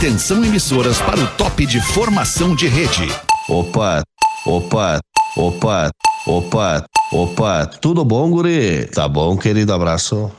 Atenção emissoras para o top de formação de rede. Opa, opa, opa, opa, opa, tudo bom, guri? Tá bom, querido, abraço.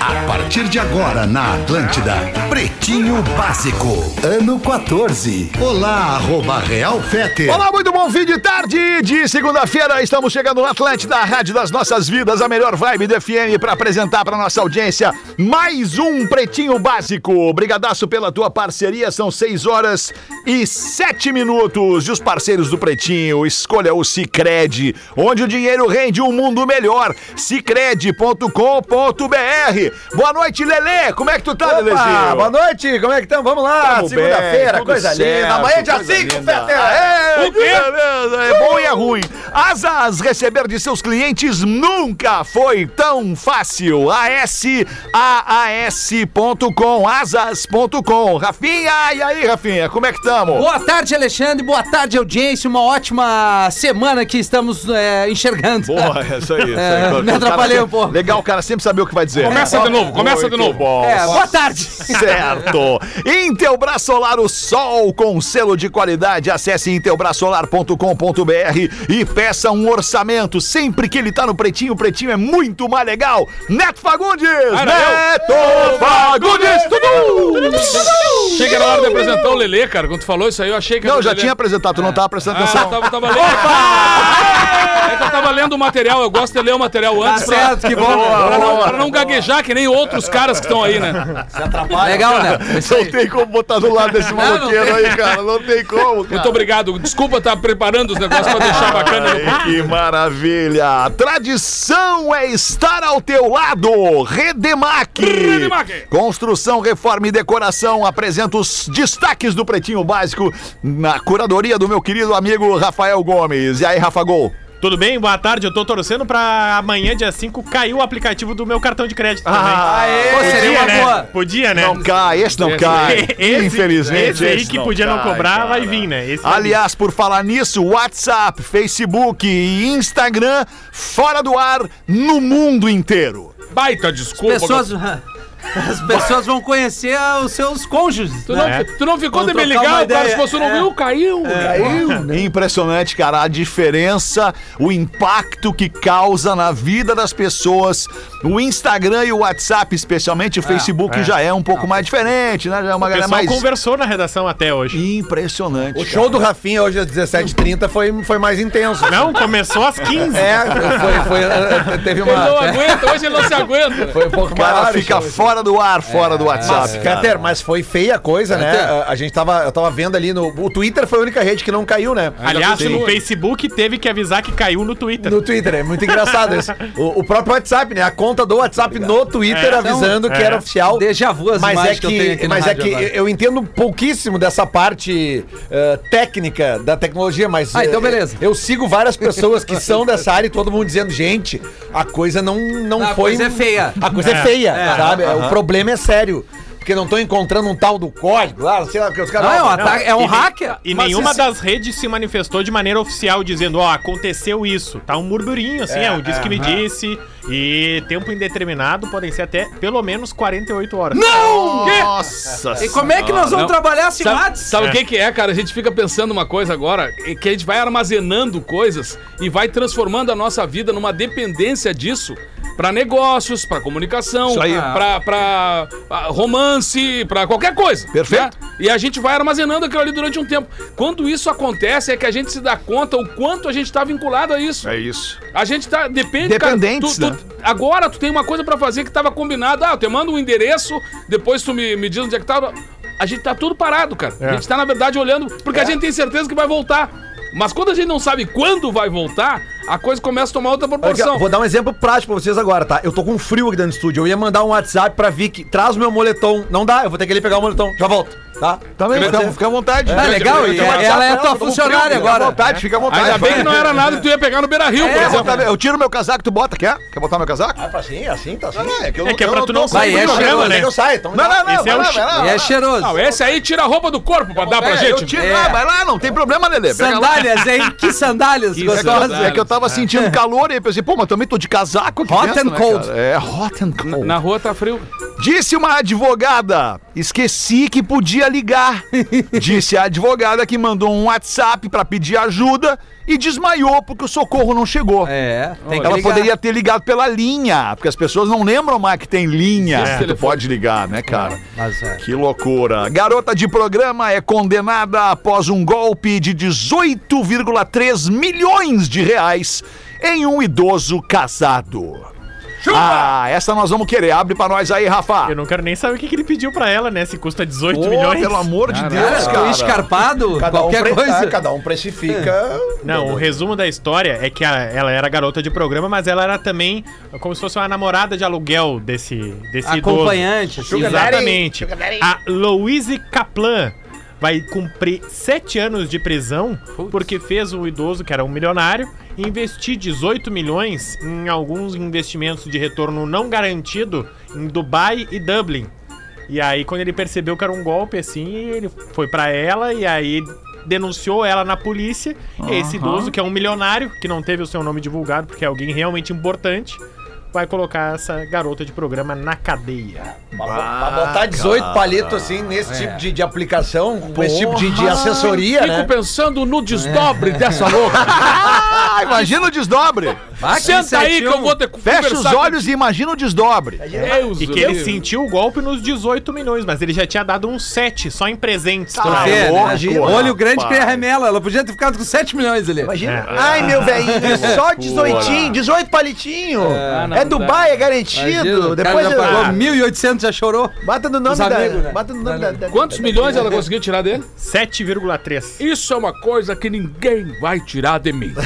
A partir de agora na Atlântida, Pretinho Básico, ano 14. Olá, arroba Real Fete. Olá, muito bom fim de tarde de segunda-feira. Estamos chegando no Atlântida, a rádio das nossas vidas, a melhor vibe do FM para apresentar para nossa audiência mais um Pretinho Básico. Obrigadaço pela tua parceria. São 6 horas e 7 minutos. E os parceiros do Pretinho, escolha o Cicred, onde o dinheiro rende um mundo melhor. Cicred.com.br. Boa noite, Lelê. Como é que tu tá, Lelezinho? boa noite, como é que estamos? Vamos lá, segunda-feira, coisa tudo linda. certo, Amanhã dia coisa 5, linda. Fete. É, É, que beleza, é bom e é ruim. Asas, receber de seus clientes nunca foi tão fácil. ASAAS.com, asas.com. Rafinha, e aí, Rafinha, como é que estamos? Boa tarde, Alexandre. Boa tarde, audiência. Uma ótima semana que estamos é, enxergando. Boa, isso aí. Isso É, aí. me O atrapalhei um pouco. Legal, o cara sempre saber o que vai dizer. Começa de novo, começa de novo. Bom. É, boa tarde. Certo. Intelbras Solar, o sol com selo de qualidade. Acesse intelbrasolar.com.br e peça um orçamento. Sempre que ele tá no Pretinho, o Pretinho é muito mais legal. Neto Fagundes! Neto Fagundes! Tudo! Chega na hora de apresentar o Lelê, cara. Quando tu falou isso aí, eu achei que Não, já Lelê. tinha apresentado, tu não tava prestando Ah, atenção. tava, tava lendo. É que eu tava lendo o material, eu gosto de ler o material antes pra, certo, que bom. pra, não, pra não gaguejar que nem outros caras que estão aí, né? Legal, né? Não tem como botar do lado desse não maloqueiro aí, cara. Não tem como, cara. Muito obrigado. Desculpa estar preparando os negócios pra deixar bacana. Ai, que maravilha! Tradição é estar ao teu lado. Redemac. Redemac. Construção, reforma e decoração apresenta os destaques do Pretinho Básico na curadoria do meu querido amigo Rafael Gomes. E aí, Rafa Gol? Tudo bem? Boa tarde. Eu tô torcendo pra amanhã, dia 5, cair o aplicativo do meu cartão de crédito também. Aê, Pô, seria seria uma né? boa. Podia, né? Não cai, esse não cai. Esse, Infelizmente. esse aí que podia não cobrar cara. vai vir, né? Esse Aliás, por falar nisso, WhatsApp, Facebook e Instagram fora do ar no mundo inteiro. Baita desculpa. Pessoas, as pessoas vão conhecer os seus cônjuges. Tu não, É. tu não ficou de me ligar, uma o cara se fosse não viu, caiu. É impressionante, cara, a diferença, o impacto que causa na vida das pessoas. O Instagram e o WhatsApp, especialmente o Facebook, é. já é um pouco mais diferente, né? Já é uma O galera mais conversou na redação até hoje. impressionante. O show do Rafinha hoje às 17h30 foi, foi mais intenso. Não, começou às 15. É, foi, foi, eh, teve Ele não uma... aguenta, hoje ele não se aguenta. Foi um pouco O cara maior. fica fora do ar, fora do WhatsApp. cara. Fetter, mas foi feia a coisa, né? A, a gente tava, eu tava vendo ali no. O Twitter foi a única rede que não caiu, né? Aliás, no Facebook teve que avisar que caiu no Twitter. No Twitter, é muito engraçado isso. O, o próprio WhatsApp, né? A conta do WhatsApp no Twitter É. avisando que É. era oficial. Déjà vu as Mas é que, eu tenho que, mas é rádio que agora. eu entendo pouquíssimo dessa parte eh, técnica da tecnologia, mas. Ah, então eh, beleza. Eu sigo várias pessoas que são dessa área e todo mundo dizendo, gente, a coisa não, não A foi. coisa é feia. A coisa é, feia, É, sabe? aham. O problema é sério. Porque não tô encontrando um tal do código lá, sei lá, que os caras. Não, é um Não, ataque, é um E nem- hacker. E Mas nenhuma isso- das redes se manifestou de maneira oficial dizendo, ó, aconteceu isso. Tá um murmurinho, assim, é, um disse que me disse. E tempo indeterminado podem ser até pelo menos 48 horas. Não! Nossa E como é que nós vamos Não. trabalhar se Sabe, mates? sabe o que, que é, cara? A gente fica pensando uma coisa agora, é que a gente vai armazenando coisas e vai transformando a nossa vida numa dependência disso pra negócios, pra comunicação, ah, romance, pra qualquer coisa. Perfeito. né? E a gente vai armazenando aquilo ali durante um tempo. Quando isso acontece, é que a gente se dá conta o quanto a gente tá vinculado a isso. É isso. A gente tá. Depende, Dependentes, cara. Tu- tu- agora tu tem uma coisa pra fazer que tava combinado. Ah, eu te mando um endereço, depois tu me, me diz onde é que tá. A gente tá tudo parado, cara. A gente tá, na verdade, olhando, porque a gente tem certeza que vai voltar. Mas quando a gente não sabe quando vai voltar, a coisa começa a tomar outra aqui, proporção. Vou dar um exemplo prático pra vocês agora, tá? Eu tô com frio aqui dentro do estúdio. Eu ia mandar um WhatsApp pra Vicky. Traz o meu moletom. Não dá, eu vou ter que ir ali pegar o moletom. Já volto, tá? Também, Pode fica, fica à vontade. Ah, legal, e Tem WhatsApp, ela é tua funcionária frio, agora. Fica à vontade, fica à vontade. Ainda bem que não era nada que tu ia pegar no Beira Rio, por É, exemplo. botar- eu tiro meu casaco, tu bota, quer? Quer botar meu casaco? Ah, assim, assim, tá assim. Não, é que, eu É que é eu pra tu não é não, cheiroso, não, né? eu saio, então. Não, não, não. Esse é o. E é cheiroso. Não, esse aí tira a roupa do corpo pra dar pra É, gente. É. ah, vai lá, não tem problema, Lelê. Sandálias, hein? Que sandálias gostosas. É que eu tava sentindo calor e pensei, pô, mas também tô de casaco aqui Hot dentro, and né, cold. cara? É, hot and cold. Na rua tá frio. Disse uma advogada, esqueci que podia ligar. Disse a advogada que mandou um WhatsApp pra pedir ajuda e desmaiou porque o socorro não chegou. É, tem que Ela ligar. poderia ter ligado pela linha, porque as pessoas não lembram mais que tem linha que tu pode ligar, né, cara? Mas é. Que loucura. Garota de programa é condenada após um golpe de 18,3 milhões de reais em um idoso casado. Ah, essa nós vamos querer. Abre pra nós aí, Rafa. Eu não quero nem saber o que, que ele pediu pra ela, né? Se custa 18 Ô, milhões. pelo amor de Cara, Deus, cara. escarpado, Cada um, qualquer pre- coisa. ah, cada um precifica. Não, o resumo da história é que a- ela era garota de programa, mas ela era também como se fosse uma namorada de aluguel desse, desse Acompanhante, assim. idoso. Exatamente. A Louise Kaplan vai cumprir sete anos de prisão porque fez um idoso, que era um milionário, investir 18 milhões em alguns investimentos de retorno não garantido em Dubai e Dublin. E aí, quando ele percebeu que era um golpe, assim, ele foi pra ela e aí denunciou ela na polícia. E esse idoso, que é um milionário, que não teve o seu nome divulgado, porque é alguém realmente importante, vai colocar essa garota de programa na cadeia. Pra, pra botar 18 palitos assim nesse tipo de, de aplicação, com esse tipo de, de assessoria, Fico né? pensando no desdobre dessa louca. Ah, imagina o desdobre. Ah, que Senta aí que eu vou ter que Fecha os conversar olhos e imagina o desdobre. Deus E que ele livre. sentiu o golpe nos 18 milhões, mas ele já tinha dado uns 7 só em presentes. Tá ela. né? imagina, Olho grande rapaz. cria remela. Ela podia ter ficado com 7 milhões ali. Imagina. Ai, meu velhinho, só 18, 18 palitinho. Ah, não É. Dubai, é garantido. Depois pagou ah, 1.800, já chorou. bata no nome Os da. amigos, né? Bata no nome da, da- Quantos da- milhões ela conseguiu tirar dele? 7,3. Isso é uma coisa que ninguém vai tirar de mim.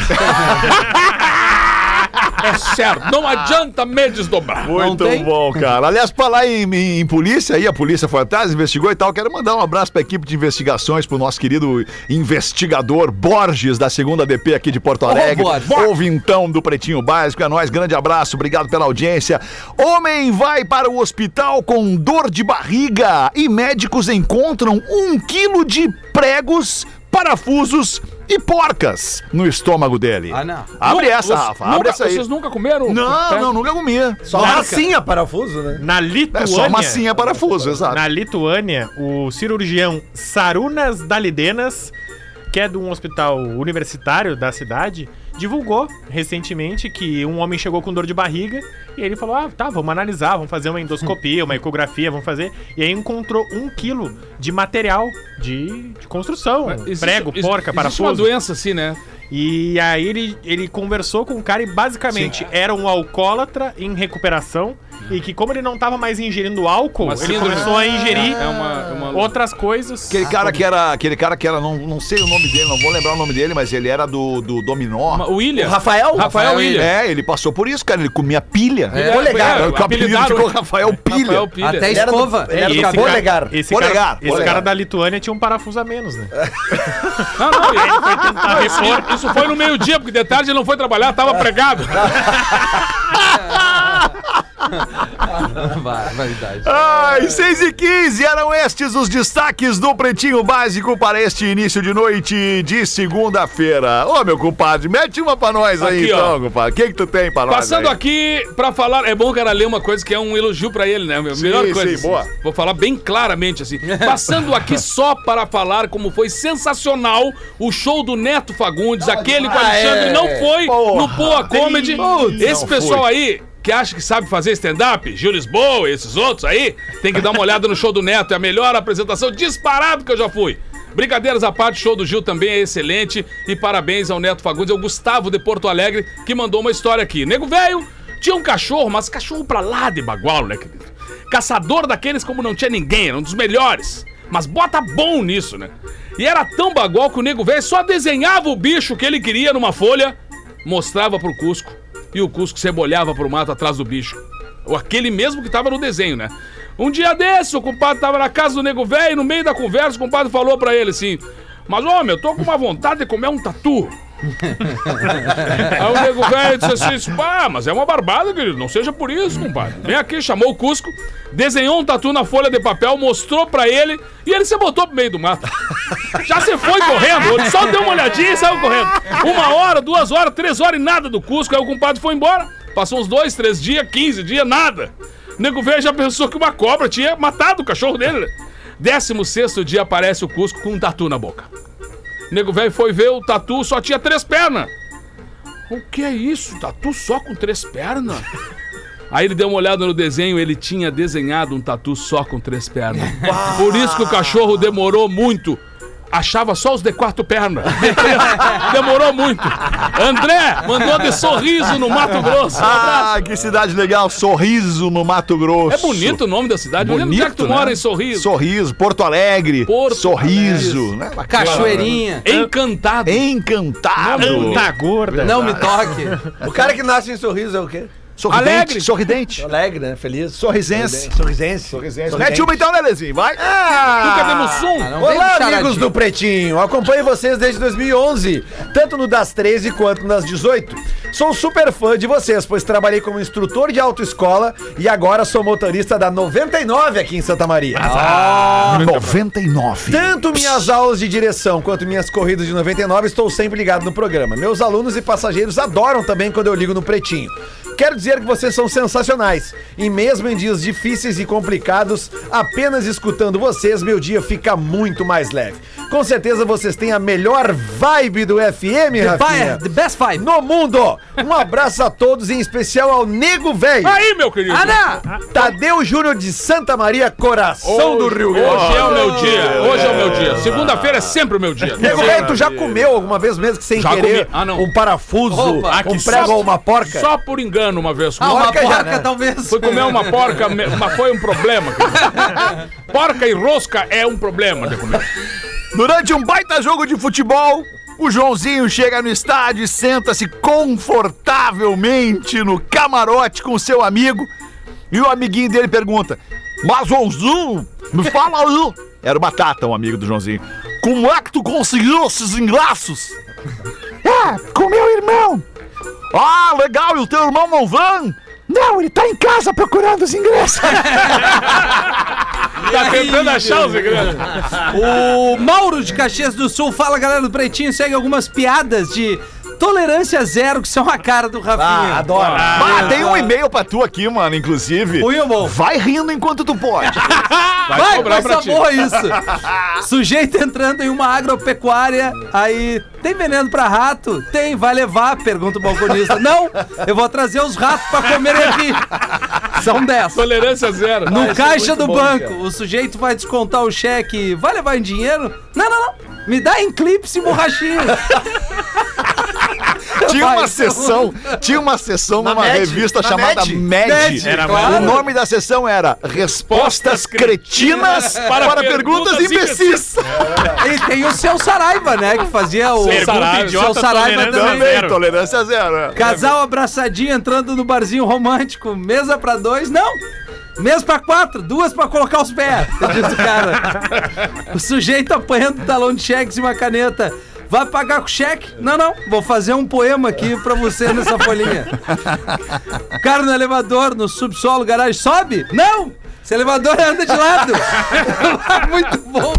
é certo, não adianta me desdobrar. Muito bom, cara. Aliás, pra lá em, em- em polícia, aí a polícia foi atrás, investigou e tal. Quero mandar um abraço pra equipe de investigações, pro nosso querido investigador Borges, da segunda DP aqui de Porto Alegre. Borges. Ouve então do Pretinho Básico. É nóis, grande abraço, obrigado pela audiência. Homem vai para o hospital com dor de barriga e médicos encontram um quilo de pregos, parafusos e porcas no estômago dele. Ah, não. Abre Nunca- essa, vocês- Rafa, abre nunca- essa aí. Vocês nunca comeram? Não, pé? não, nunca comi. Só massinha parafuso, né? Na É Lituânia. só massinha parafuso, exato. Na Lituânia, o cirurgião Sarunas Dalidenas, que é de um hospital universitário da cidade, divulgou recentemente que um homem chegou com dor de barriga e ele falou: Ah, tá, vamos analisar, vamos fazer uma endoscopia, uma ecografia, vamos fazer. E aí encontrou um quilo de material de, de construção: Existe- prego, existe- porca, existe uma parafuso. doença assim, né? E aí ele, ele conversou com o cara e basicamente era um alcoólatra em recuperação e que como ele não tava mais ingerindo álcool, Uma ele síndrome. começou a ingerir É uma- é uma- outras coisas. Aquele cara que era, aquele cara que era, não, não sei o nome dele, não vou lembrar o nome dele, mas ele era do, do Dominó. Uma- O William. O Rafael? Rafael William. É, ele passou por isso, cara. Ele comia pilha. Ele Polegar. é, o apelido apelidaram- ficou Rafael Pilha. Rafael Pilha. Até Ele era do- escova. ele era do cara, esse, Polegar, cara, esse polegar. cara da Lituânia tinha um parafuso a menos, né? Não, não, ele foi tentar repor. Isso foi no meio-dia, porque de tarde ele não foi trabalhar, tava pregado. Vai, Verdade. Ai, 6 e 15 eram estes os destaques do Pretinho Básico para este início de noite de segunda-feira. Ô, meu compadre, mete uma pra nós aí, Aqui, ó. então, compadre. O que que tu tem pra nós Passando aí? aqui pra falar, é bom o cara ler uma coisa que é um elogio pra ele, né? Sim, Melhor sim, coisa. assim. boa. Vou falar bem claramente assim. Passando aqui só para falar como foi sensacional o show do Neto Fagundes, aquele que o Ah, Alexandre é. não foi Porra. no Poa Comedy. Esse não pessoal fui. aí que acha que sabe fazer stand-up, Gil Lisboa e esses outros aí, tem que dar uma olhada no show do Neto. É a melhor apresentação disparado que eu já fui. Brincadeiras à parte, o show do Gil também é excelente. E parabéns ao Neto Fagundes, é o Gustavo de Porto Alegre, que mandou uma história aqui. Nego velho tinha um cachorro, mas cachorro pra lá de bagual, né, querido? Caçador daqueles como não tinha ninguém, era um dos melhores. Mas bota bom nisso, né? E era tão bagual que o nego velho só desenhava o bicho que ele queria numa folha, mostrava pro Cusco, e o Cusco cebolhava pro mato atrás do bicho. Ou aquele mesmo que tava no desenho, né? Um dia desse, o compadre tava na casa do nego velho e no meio da conversa o compadre falou pra ele assim: Mas homem, eu tô com uma vontade de comer um tatu. Aí o nego velho disse assim: Pá, mas é uma barbada, querido. Não seja por isso, compadre. Vem aqui, chamou o Cusco, desenhou um tatu na folha de papel, mostrou pra ele e ele se botou pro meio do mato. Já se foi correndo, só deu uma olhadinha e saiu correndo. Uma hora, duas horas, três horas e nada do Cusco. Aí o compadre foi embora. Passou uns dois, três dias, quinze dias, nada. O nego velho já pensou que uma cobra tinha matado o cachorro dele. Décimo sexto dia aparece o Cusco com um tatu na boca. O nego velho foi ver o tatu, só tinha três pernas. O que é isso? Tatu só com três pernas? Aí ele deu uma olhada no desenho, ele tinha desenhado um tatu só com três pernas. Por isso que o cachorro demorou muito. Achava só os de quatro pernas. Demorou muito. André mandou de sorriso no Mato Grosso. Um. Ah, que cidade legal. Sorriso no Mato Grosso. É bonito o nome da cidade. Bonito, onde é que tu né? mora em Sorriso? Sorriso, Porto Alegre. Porto Sorriso. Né? Cachoeirinha. Encantado. Encantado. Anta gorda. Não me toque. O cara que nasce em sorriso é o quê? Sorridente. Alegre. Sorridente. Alegre, né? Feliz. Sorrisense. Sorrisense. Sorrisense. Mete uma então, né, Lezinho? Vai. Tu cadê no Sum? Olá, amigos do Pretinho. Acompanho vocês desde 2011, tanto no das 13 quanto no das 18. Sou super fã de vocês, pois trabalhei como instrutor de autoescola e agora sou motorista da 99 aqui em Santa Maria. 99. Tanto minhas aulas de direção quanto minhas corridas de 99 estou sempre ligado no programa. Meus alunos e passageiros adoram também quando eu ligo no Pretinho. Quero dizer que vocês são sensacionais. E mesmo em dias difíceis e complicados, apenas escutando vocês, meu dia fica muito mais leve. Com certeza vocês têm a melhor vibe do FM, Rafinha. Fire, the best five. No mundo! Um abraço a todos, em especial ao Nego Velho. Aí, meu querido. Ana! Tadeu Júnior de Santa Maria, coração do Rio Grande. Hoje é o meu dia. Hoje é o meu dia. Segunda-feira é sempre o meu dia. Nego velho, tu já comeu alguma vez mesmo que sem Já querer comi. Ah, não. um parafuso, Opa. Um prego só- ou uma porca? Só por engano uma vez. Ah, uma Porca porca, né? talvez. Fui comer uma porca, mas foi um problema. cara. Porca e rosca é um problema de comer. Durante um baita jogo de futebol, o Joãozinho chega no estádio e senta-se confortavelmente no camarote com seu amigo. E o amiguinho dele pergunta: Mas Joãozinho, me fala aí. Era o Batata, um amigo do Joãozinho. Como é que tu conseguiu esses ingressos? É, com meu irmão. Ah, legal, e o teu irmão não vem? Não, ele tá em casa procurando os ingressos. Tá tentando achar os ingressos. O Mauro de Caxias do Sul fala, galera do Pretinho, segue algumas piadas de tolerância zero que são a cara do Rafinha. Ah, adoro. Ah, tem um e-mail pra tu aqui, mano, inclusive. Irmão. Vai rindo enquanto tu pode. Vai, cobrar coisa pra ti. boa isso. Sujeito entrando em uma agropecuária, aí tem veneno pra rato? Tem, vai levar? Pergunta o balconista. Não, eu vou trazer os ratos pra comerem aqui. São 10. Tolerância zero. No é caixa muito do bom, banco, cara. o sujeito vai descontar o cheque. Vai levar em dinheiro? Não, não, não. Me dá em clipes e borrachinha. Tinha uma sessão, tinha uma sessão Na numa Med, revista na chamada Med. Med. Era claro. O nome da sessão era Respostas Cretinas para, perguntas, imbecis. E tem o seu Saraiva, né? Que fazia o. Pergunta Saraiva, idiota, seu Saraiva tolerância também. Zero. tolerância zero. é. Casal abraçadinho entrando no barzinho romântico. Mesa pra dois? Não! Mesa pra quatro, duas pra colocar os pés, diz o cara. O sujeito apanhando um talão de cheques e uma caneta. Vai pagar com cheque? Não, não. Vou fazer um poema aqui pra você nessa folhinha. O cara no elevador, no subsolo, garagem, sobe? Não! Esse elevador anda de lado. Muito bom.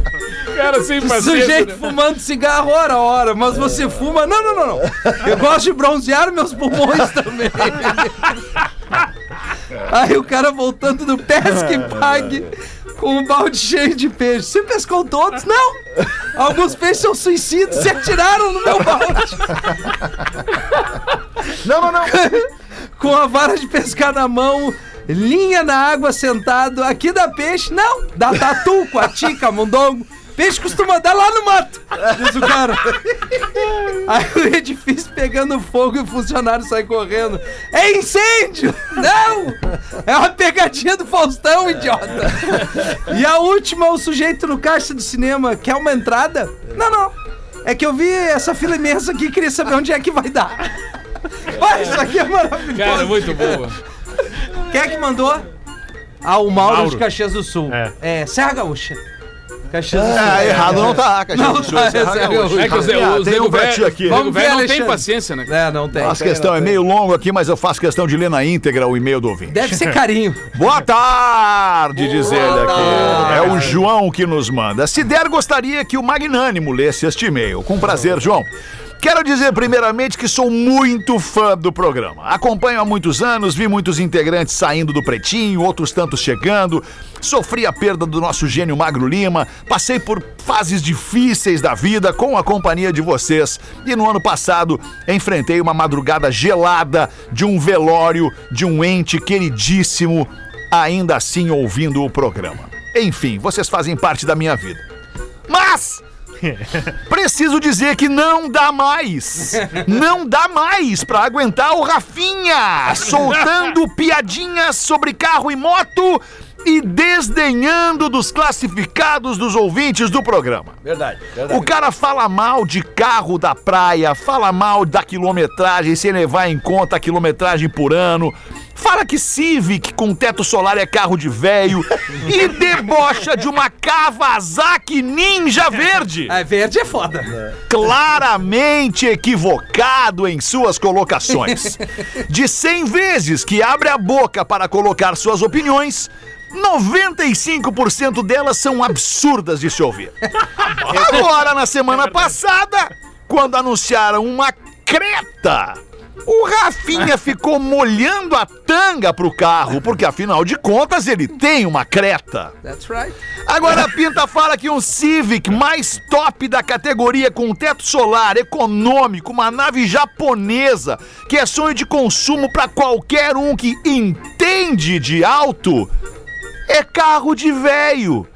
Cara, sem O paciência. sujeito né? fumando cigarro hora a hora, mas você fuma. Não, não, não, não. Eu gosto de bronzear meus pulmões também. Aí o cara voltando do pesca e pague com um balde cheio de peixe. Você pescou todos? Não! Alguns peixes são suicidas, se atiraram no meu balde. Não, não, não. Com a vara de pescar na mão, linha na água sentado. Aqui dá peixe? Não! Dá tatu, coati, camundongo. Peixe costuma dar lá no mato, diz o cara. Aí o edifício pegando fogo e o funcionário sai correndo. É incêndio! Não! É uma pegadinha do Faustão, idiota! E a última, o sujeito no caixa do cinema. Quer uma entrada? Não, não. É que eu vi essa fila imensa aqui e queria saber onde é que vai dar. Vai, isso aqui é maravilhoso. Cara, muito boa. Quem é que mandou? Ah, o Mauro, Mauro. de Caxias do Sul. É. É, Serra Gaúcha. Caxias do Sul. Ah, errado não tá, Caxias Não do Sul, tá, Serra é. É que os, Ah, os tem nego um pra velho- ti aqui. nego Vamos ver, velho não tem Alexandre. paciência, né? É, não tem. Nossa questão é meio longo aqui, mas eu faço questão de ler na íntegra o e-mail do ouvinte. Deve ser carinho. Boa tarde, diz ele aqui. É o João que nos manda. Se der, gostaria que o Magnânimo lesse este e-mail. Com prazer, João. Quero dizer primeiramente que sou muito fã do programa. Acompanho há muitos anos, vi muitos integrantes saindo do Pretinho, outros tantos chegando. Sofri a perda do nosso gênio Magro Lima, passei por fases difíceis da vida com a companhia de vocês. E no ano passado enfrentei uma madrugada gelada de um velório de um ente queridíssimo, ainda assim ouvindo o programa. Enfim, vocês fazem parte da minha vida. Mas Preciso dizer que não dá mais. Não dá mais pra aguentar o Rafinha soltando piadinhas sobre carro e moto e desdenhando dos classificados dos ouvintes do programa. Verdade, verdade. O cara fala mal de carro da praia, fala mal da quilometragem, sem levar em conta a quilometragem por ano. Fala que Civic com teto solar é carro de véio e debocha de uma Kawasaki Ninja Verde. É, verde é foda. Claramente equivocado em suas colocações. De 100 vezes que abre a boca para colocar suas opiniões, 95% delas são absurdas de se ouvir. Agora, na semana passada, quando anunciaram uma creta, o Rafinha ficou molhando a tanga pro carro, porque afinal de contas ele tem uma creta. That's right. Agora a Pinta fala que um Civic mais top da categoria com teto solar, econômico, uma nave japonesa, que é sonho de consumo pra qualquer um que entende de auto, é carro de véio.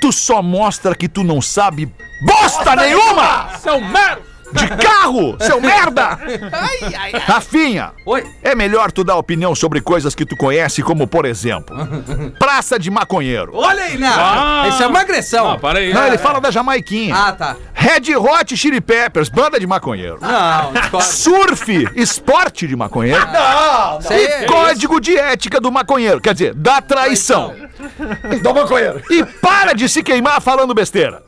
Tu só mostra que tu não sabe bosta nenhuma Seu merda! De carro, seu merda! Rafinha, Oi. é melhor tu dar opinião sobre coisas que tu conhece, como por exemplo, Praça de Maconheiro. Olha aí, né? Ah. Isso é uma agressão. Ah, para aí. Não, ele fala da Jamaiquinha. Ah, tá. Red Hot Chili Peppers, banda de maconheiro. Não, discordo. Surf, esporte de maconheiro. Isso aí E é- código de ética do maconheiro, quer dizer, da traição. Do maconheiro. E para de se queimar falando besteira.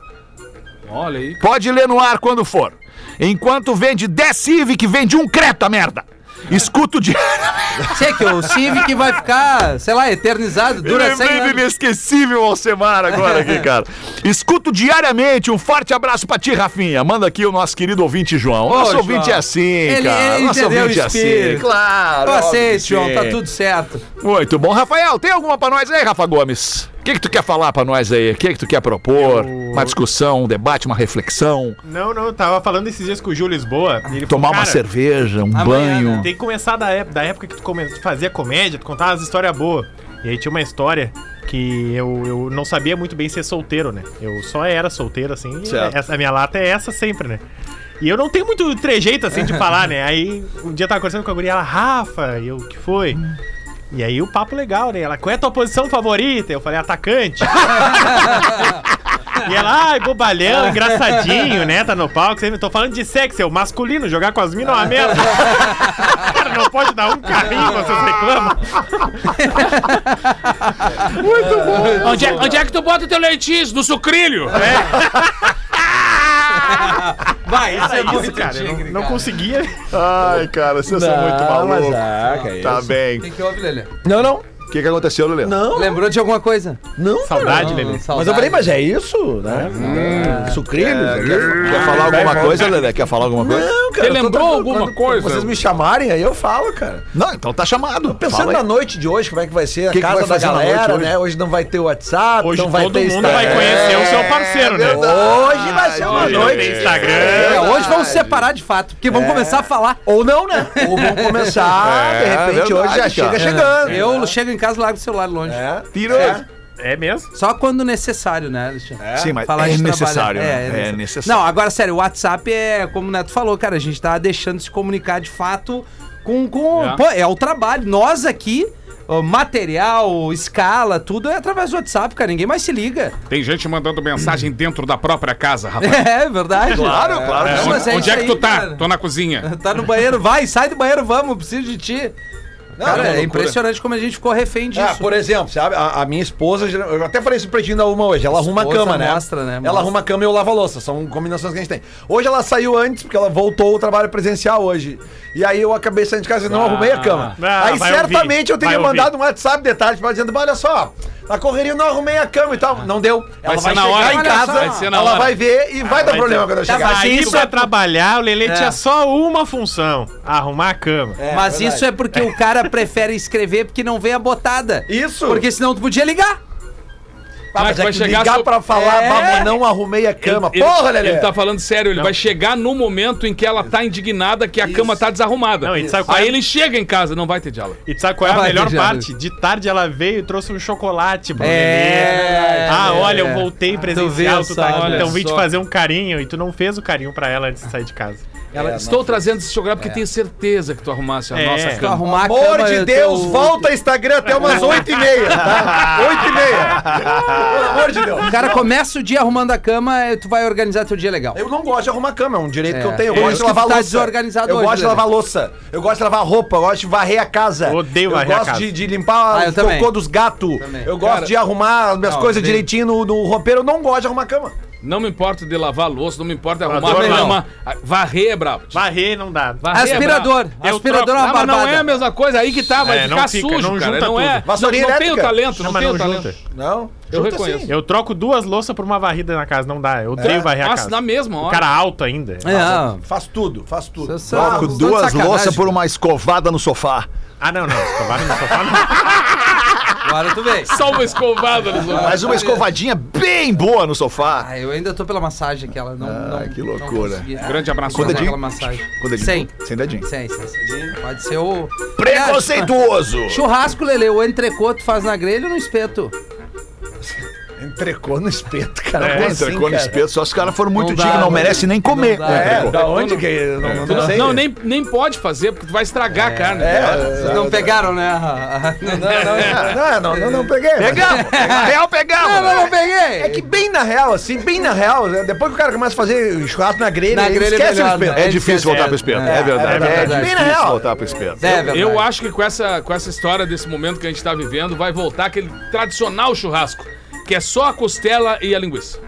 Olha aí. Pode ler no ar quando for. Enquanto vende 10 Civic, vende um Creta, merda. Escuto de. Sei que o Civic vai ficar, sei lá, eternizado, dura 100 Lembrei do anos. inesquecível Alcemar agora aqui, cara. Escuto diariamente. Um forte abraço pra ti, Rafinha. Manda aqui o nosso querido ouvinte João. Ô, nosso João. ouvinte é assim, Ele- cara. ele nosso ouvinte é assim. Claro. Eu óbvio aceito, João, tá tudo certo. Muito bom. Rafael, tem alguma pra nós aí, Rafa Gomes? O que, que tu quer falar pra nós aí? O que, que tu quer propor? Eu- Uma discussão, um debate, uma reflexão? Não, não, eu tava falando esses dias com o Júlio Lisboa. Tomar falou, uma "Cara, cerveja, um banho. Tem que começar da época, da época que tu, come- fazia comédia, tu contava as histórias boas. E aí tinha uma história que eu, eu não sabia muito bem ser solteiro, né? Eu só era solteiro, assim. e. Essa, a minha lata é essa sempre, né? E eu não tenho muito trejeito, assim, de falar, né? Aí um dia eu tava conversando com a guria, ela, Rafa, e eu, o que foi? E aí o papo legal, né? Ela, qual é a tua posição favorita? Eu falei, atacante. E ela, ai, bobalhão, engraçadinho, né? Tá no palco. Sempre tô falando de sexo, é o masculino, jogar com as minas é uma merda. Cara, não pode dar um carrinho, vocês reclamam. Onde é, onde é que tu bota o teu leitinho? No sucrilho? Vai, isso é É muito isso, cara. Tigre, não, não cara. conseguia. Ai, cara, vocês são muito malucos. ah, que é Tá isso. bem. O que, houve, Lelê? Não, não. O que, que aconteceu, Lelê? Não. Lembrou de alguma coisa? Não, Saudade. Lelê. Mas eu falei, mas é isso, né? Sucrilhos, é isso? Quer falar alguma coisa, Lelê? Quer falar alguma coisa? Não, cara. Você tô lembrou tranquilo. alguma Quando- coisa? quando Vocês me chamarem, aí eu falo, cara. Não, então tá chamado. Pensando Fala aí. na noite de hoje, como é que vai ser a Que que casa vai da galera, hoje? né? Hoje não vai ter WhatsApp, Hoje não vai todo ter mundo vai Instagram. conhecer o seu parceiro, né? Hoje vai ser uma Hoje noite. Instagram. É, hoje vamos separar de fato, porque vamos começar a falar. Ou não, né? Ou vão começar, de É, repente, hoje já chega chegando. Eu chego em casa largo o celular longe. É. Tiro. É mesmo? Só quando necessário, né, Alexandre? Sim, mas Falar é de necessário. né? É, necessário. Não, agora, sério, o WhatsApp é, como o Neto falou, cara, a gente tá deixando de se comunicar de fato com. com É. Pô, é o trabalho. Nós aqui, material, escala, tudo é através do WhatsApp, cara. Ninguém mais se liga. Tem gente mandando mensagem dentro da própria casa, rapaz. É verdade. Claro, claro. É, onde é onde é que aí, tu tá? cara. Tô na cozinha. Tá no banheiro, vai, sai do banheiro, vamos, preciso de ti. Cara, é é impressionante como a gente ficou refém disso. Ah, por exemplo, sabe? A, a minha esposa, eu até falei isso pro pretinho da uma hoje. Ela arruma a cama, né? mostra, né? Ela Mostra. arruma a cama e eu lavo a louça. São combinações que a gente tem. Hoje ela saiu antes, porque ela voltou ao trabalho presencial hoje. E aí eu acabei saindo de casa e não arrumei a cama. Ah, aí certamente ouvir, eu teria mandado um WhatsApp de tarde pra ela dizendo: olha só. Na correria eu não arrumei a cama e tal. Não deu. Ela ser vai, na chegar hora. em casa. Vai ser na ela hora. vai ver e vai dar Vai problema ter- quando eu Tá, chegar. mas Aí isso pra é- trabalhar, o Lelê É. tinha só uma função: arrumar a cama. É, Mas verdade. isso é porque o cara prefere escrever porque não vem a botada. Isso. Porque senão tu podia ligar. Ah, mas vai é que chegar ligar so- pra falar, É. vamos, não arrumei a cama. Ele- Porra, Lelê! Ele tá falando sério, ele vai chegar no momento em que ela tá indignada que a cama tá desarrumada. Não, sabe qual Aí é? ele chega em casa, não vai ter diálogo. E sabe qual é a Vai, melhor parte? De tarde ela veio e trouxe um chocolate pro É, Lelê. Ah, é, olha, é. eu voltei presencial, tu tá aqui, então vim te fazer um carinho e tu não fez o carinho pra ela antes de sair de casa. Ela, estou trazendo esse chocolate porque tenho certeza que tu arrumasse a É. nossa cama. arrumar Amor de eu Deus, teu- volta Instagram até umas 8h30, tá? 8h30. Pelo amor de Deus. O cara começa o dia arrumando a cama, eh, tu vai organizar teu dia legal. Eu não gosto de arrumar cama, é um direito É. que eu tenho. Eu gosto de lavar tá louça. desorganizado eu hoje, gosto de lavar louça. Eu gosto de lavar roupa. Eu gosto de varrer a casa. Odeio eu varrer a gosto casa. de, de limpar Ah, eu o também. cocô dos gatos. Eu gosto Cara, de arrumar as minhas não, coisas direitinho no, no roupeiro. Eu não gosto de arrumar cama. Não me importa de lavar louça, não me importa de arrumar a não. cama. Varrer é brabo. Varrer não dá. Varrer é Aspirador. Eu Aspirador troco- é Ah, uma mas não barbada. é a mesma coisa, aí que tá, vai É, não ficar fica, sujo, não cara. junta Não é. Vassourinha não, não tenho elétrica. talento, não, Não, tenho não talento. junta. Não. Eu Junta reconheço. sim. Eu troco duas louças por uma varrida na casa, não dá. Eu odeio varrer a casa. na mesma O hora. cara alto ainda. É, ah, Faz tudo, faz tudo. Vocês são- Troco Duas louças por uma escovada no sofá. Ah, não, não. Escovar no sofá não. agora tu vem. Só uma escovada no sofá. Mas uma escovadinha bem boa no sofá. Ah, eu ainda tô pela massagem aquela. Não, não, que não loucura. consegui Grande abraço. aquela massagem. Com o dedinho. Sem. Sem dedinho. Sem, sem, sem. Pode ser o... Preconceituoso. Churrasco, Lele, o entrecô tu faz na grelha ou no espeto? Entrecô no espeto, cara. É, Como assim, Entrecô no cara? espeto, só os caras foram muito Não dá, dignos, não não merece nem Não comer. dá. o É, da onde que. Não, não, não, sei. não, nem, nem pode fazer, porque tu vai estragar a carne. É, Vocês não pegaram, né? Não, não, não, não, não peguei. Pegamos! Na real, pegamos! Não, não, não peguei. É que bem na real, assim, bem na real, né, depois que o cara começa a fazer churrasco na grelha, Na ele grelha é esquece o melhor, espeto. né? É difícil voltar pro espeto, é, verdade. é verdade. É, Bem na difícil real. voltar pro espeto. É verdade. Eu acho que com essa, com essa história desse momento que a gente tá vivendo, vai voltar aquele tradicional churrasco, que é só a costela e a linguiça.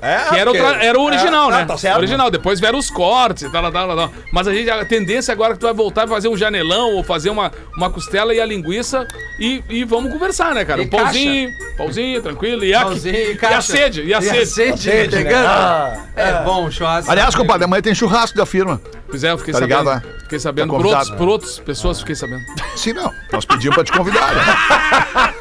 É, Que era o, porque- tra- era o original, é, né? ah, tá certo. original. Depois vieram os cortes e tal, tal, tal, tal. Mas a, gente, a tendência agora é que tu vai voltar e fazer um janelão ou fazer uma, uma costela e a linguiça e, e vamos conversar, né, cara? E Um pauzinho, pauzinho, tranquilo. E a, Pauzinho e e a sede, e a E a sede. sede, Sede, né? pegando. Ah, É bom, churrasco. Aliás, compadre, amanhã tem churrasco da firma. Pois é, eu fiquei Tá sabendo. ligado, né? Fiquei sabendo. Tá por, outros, por outras pessoas, fiquei sabendo. Sim, não. Nós pedimos pra te convidar. né?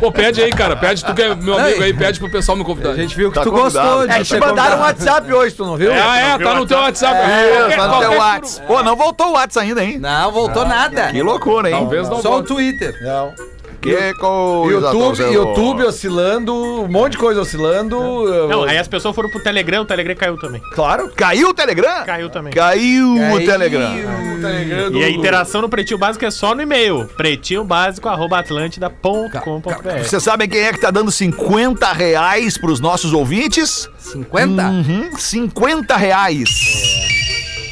Pô, pede aí, cara. Pede, tu que é meu amigo aí, pede pro pessoal me convidar. A gente viu que Tá tu convidado. gostou de É, te mandaram um. WhatsApp hoje, tu não viu? É, ah, é, tá no teu WhatsApp. Qualquer- Tá no teu WhatsApp. Pô, não voltou o WhatsApp ainda, hein? Não, voltou nada. Que loucura, hein? Talvez não Só o. Twitter. Não. Que coisa. YouTube, torcedor. YouTube oscilando, um monte de coisa oscilando. Não, aí as pessoas foram pro Telegram, o Telegram caiu também. Claro. Caiu o Telegram? Caiu também. Caiu o Caiu. Telegram. E a interação no Pretinho Básico é só no e-mail. pretinhobásico.atlântida.com.br Vocês sabem quem é que tá dando 50 reais pros nossos ouvintes? 50? Uhum, 50 reais.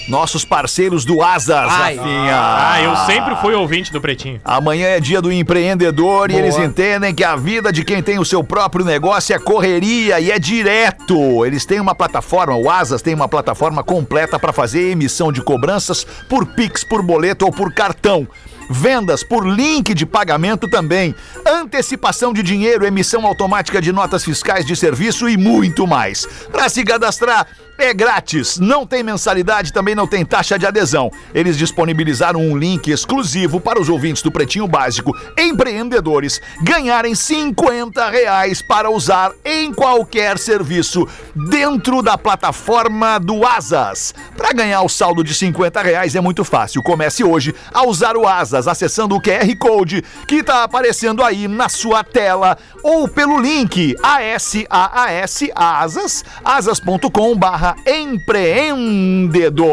Nossos parceiros do Asas, Ai. Rafinha. Ah, eu sempre fui ouvinte do Pretinho. Amanhã é dia do empreendedor e Boa. eles entendem que a vida de quem tem o seu próprio negócio é correria e é direto. Eles têm uma plataforma, o Asas tem uma plataforma completa para fazer emissão de cobranças por Pix, por boleto ou por cartão. Vendas por link de pagamento também. Antecipação de dinheiro, emissão automática de notas fiscais de serviço e muito mais. Para se cadastrar, é grátis, não tem mensalidade, também não tem taxa de adesão. Eles disponibilizaram um link exclusivo para os ouvintes do Pretinho Básico, empreendedores, ganharem 50 reais para usar em qualquer serviço dentro da plataforma do Asas. Para ganhar o saldo de 50 reais é muito fácil. Comece hoje a usar o Asas acessando o QR Code que está aparecendo aí na sua tela ou pelo link ASAAS asas asas.com empreendedor.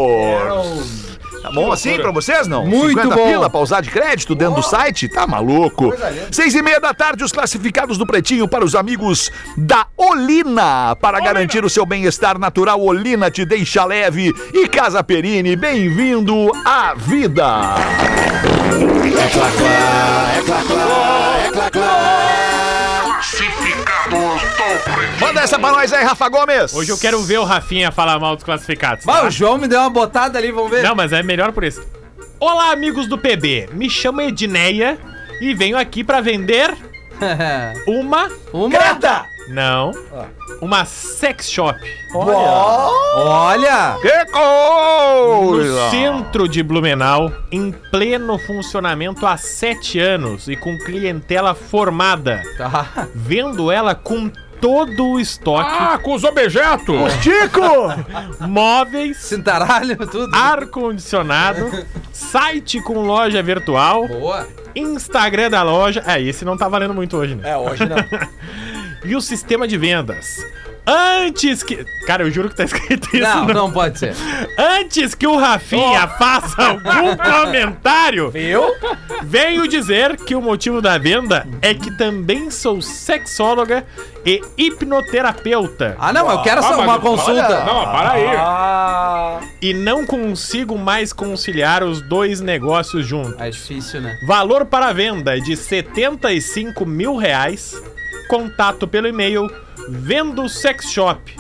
Tá bom assim pra vocês, não? Muito 50 bom. pila pra usar de crédito dentro do site? Tá maluco? Seis e meia da tarde, os classificados do Pretinho para os amigos da Olina. Para garantir o seu bem-estar natural, Olina te deixa leve. E Casa Perini, bem-vindo à vida. Manda essa pra nós aí, Rafa Gomes. Hoje eu quero ver o Rafinha falar mal dos classificados. Bah, tá? o João me deu uma botada ali, vamos ver. Não, mas é melhor por isso. Olá, amigos do PB. Me chamo Edneia e venho aqui pra vender Uma. Uma. Creta! Não. Uma sex shop. Olha! Que No coisa! centro de Blumenau, em pleno funcionamento há sete anos e com clientela formada. Tá. Vendo ela com todo o estoque, Ah, com os objetos. Chico! móveis, Cintaralho, tudo. ar-condicionado, site com loja virtual, Boa. Instagram da loja. É, esse não tá valendo muito hoje, né? É, hoje não. E o sistema de vendas. Antes que. Cara, eu juro que tá escrito isso. Não, não. não pode ser. Antes que o Rafinha faça algum comentário, Viu? venho dizer que o motivo da venda é que também sou sexóloga e hipnoterapeuta. Ah, não, eu quero Ah, só uma consulta. Não, para aí. Ah, E não consigo mais conciliar os dois negócios juntos. É difícil, né? Valor para venda é de 75 mil reais. Contato pelo e-mail vendo sex shop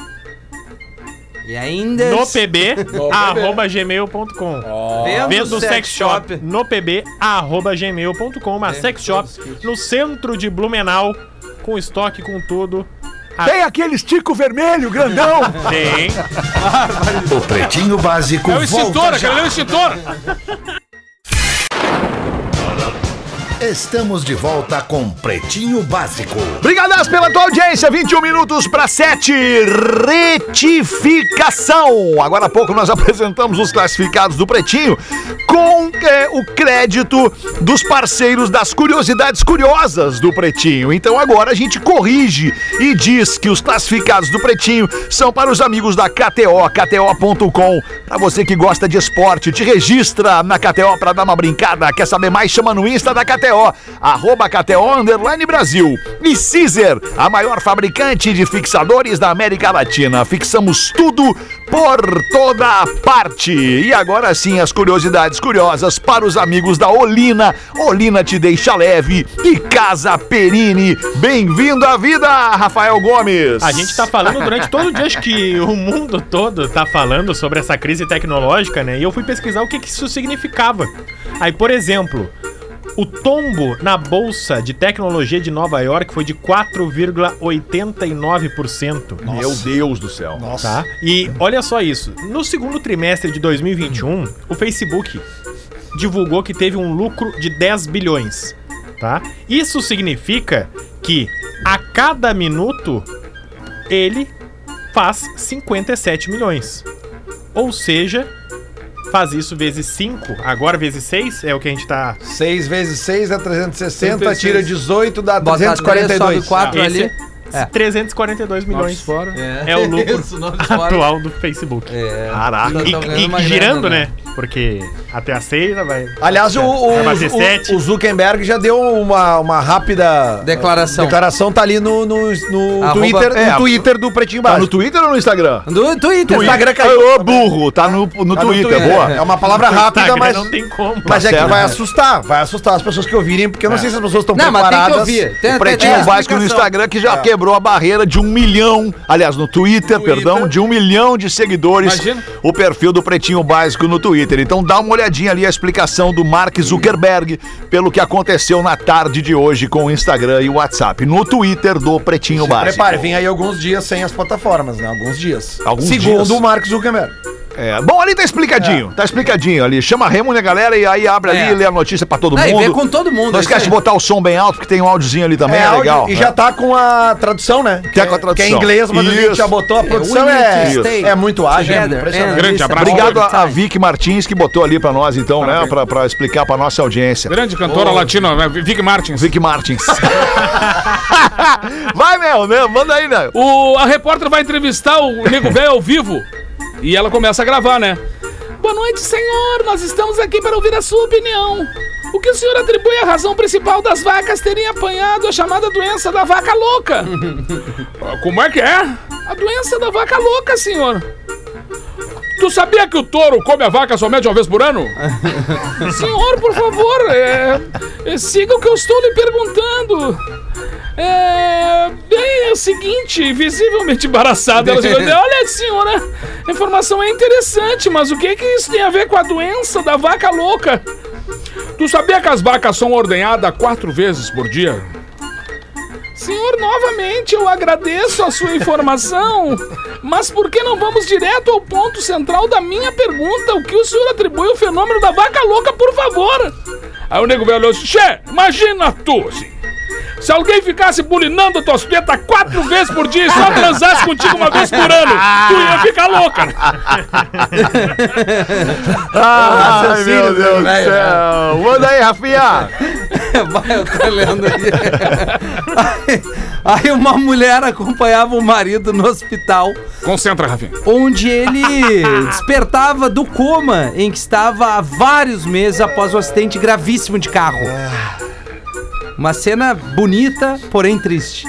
E ainda. no pb arroba gmail.com Vendo sex shop no pb arroba gmail.com Uma sex shop no centro de Blumenau com estoque com tudo. Tem aquele estico vermelho, grandão! Tem. O Pretinho Básico É o extintor, aquele é extintor. Estamos de volta com Pretinho Básico. Obrigadas pela tua audiência, 21 minutos para 7, retificação. Agora há pouco nós apresentamos os classificados do Pretinho com é, o crédito dos parceiros das curiosidades curiosas do Pretinho. Então agora a gente corrige e diz que os classificados do Pretinho são para os amigos da KTO, KTO.com. Para você que gosta de esporte, te registra na KTO para dar uma brincada. Quer saber mais? Chama no Insta da KTO, arroba KTO Underline Brasil. E Caesar, a maior fabricante de fixadores da América Latina. Fixamos tudo por toda parte. E agora sim, as curiosidades curiosas para os amigos da Olina. Olina te deixa leve e Casa Perini. Bem-vindo à vida, Rafael Gomes. A gente tá falando durante todo o dia, acho que o mundo todo tá falando sobre essa crise tecnológica, né? E eu fui pesquisar o que, que isso significava. Aí, por exemplo, o tombo na bolsa de tecnologia de Nova York foi de 4,89%. Meu Deus do céu. Tá? E olha só isso. No segundo trimestre de 2021, o Facebook divulgou que teve um lucro de 10 bilhões. Tá? Isso significa que a cada minuto ele faz 57 milhões. Ou seja, faz isso vezes 5, agora vezes 6 é o que a gente tá 6 vezes 6 dá 360, 36. tira 18, dá Bota 342. 3, sobe 4 Esse ali. É. 342 milhões. fora. É o lucro Isso, atual do Facebook. É. Caraca. Então, E, tão ganhando e- e girando, grana, né? Porque até a 6 vai. Aliás, o, o, Vai o, o Zuckerberg já deu uma, uma rápida Declaração. declaração, tá ali no, no, no Arroba- Twitter, é, no Twitter do Pretinho Tá no. Twitter ou no Instagram? Do Twitter. O Instagram caiu. Ô, burro, tá no, no Tá no Twitter, boa. É uma palavra rápida, Instagram mas, não tem como. mas é que certo. vai assustar. Vai assustar as pessoas que ouvirem, porque eu não sei se as pessoas estão Não, mas tem preparadas. que ouvir. Tem, O Pretinho Básico no. Instagram que já quebrou a barreira de um milhão, aliás, no Twitter, perdão, de um milhão de seguidores. Imagina. O perfil do Pretinho Básico no Twitter. Então dá uma olhadinha ali a explicação do Mark Zuckerberg pelo que aconteceu na tarde de hoje com o Instagram e o WhatsApp. No Twitter do Pretinho Básico. Prepare, vem aí alguns dias sem as plataformas, né? Alguns dias. Alguns Segundo dias. o Mark Zuckerberg. É, bom, ali tá explicadinho, tá explicadinho ali. Chama a Remo, né, galera? E aí abre ali É. e lê a notícia pra todo e mundo. vê com todo mundo. Não é esquece de botar o som bem alto, porque tem um áudiozinho ali também, é, áudio, legal. E já tá com a tradução, né? Tá com a tradução. Que é inglês, mas a Isso. gente já botou. A produção é, é muito ágil, é Grande abraço. Obrigado a, a Martins que botou ali pra nós, então, né? Pra, pra explicar pra nossa audiência. Grande cantora latina, né? Vic Martins. Vic Martins. Vai, Mel, né? Manda aí, né? O, a repórter vai entrevistar o Nego Velho ao vivo. E ela começa a gravar, né? Boa noite, senhor. Nós estamos aqui para ouvir a sua opinião. O que o senhor atribui à razão principal das vacas terem apanhado a chamada doença da vaca louca? Como é que é? A doença da vaca louca, senhor. Tu sabia que o touro come a vaca somente uma vez por ano? senhor, por favor, é, siga o que eu estou lhe perguntando. É. Bem, é o seguinte, visivelmente embaraçada, ela chegou Olha, senhora, a informação é interessante, mas o que que isso tem a ver com a doença da vaca louca? Tu sabia que as vacas são ordenhadas quatro vezes por dia? Senhor, novamente eu agradeço a sua informação, mas por que não vamos direto ao ponto central da minha pergunta? O que o senhor atribui ao fenômeno da vaca louca, por favor? Aí o nego velho olhou assim, imagina tu, assim, se alguém ficasse bulinando tuas tetas quatro vezes por dia e só transasse contigo uma vez por ano, tu ia ficar louca. né? Ai, meu Deus do céu. Manda aí, Rafinha. Vai, eu tô lendo aí. aí. Aí uma mulher acompanhava o marido no hospital, Concentra, Rafinha. onde ele despertava do coma em que estava há vários meses após um acidente gravíssimo de carro. Uma cena bonita, porém triste.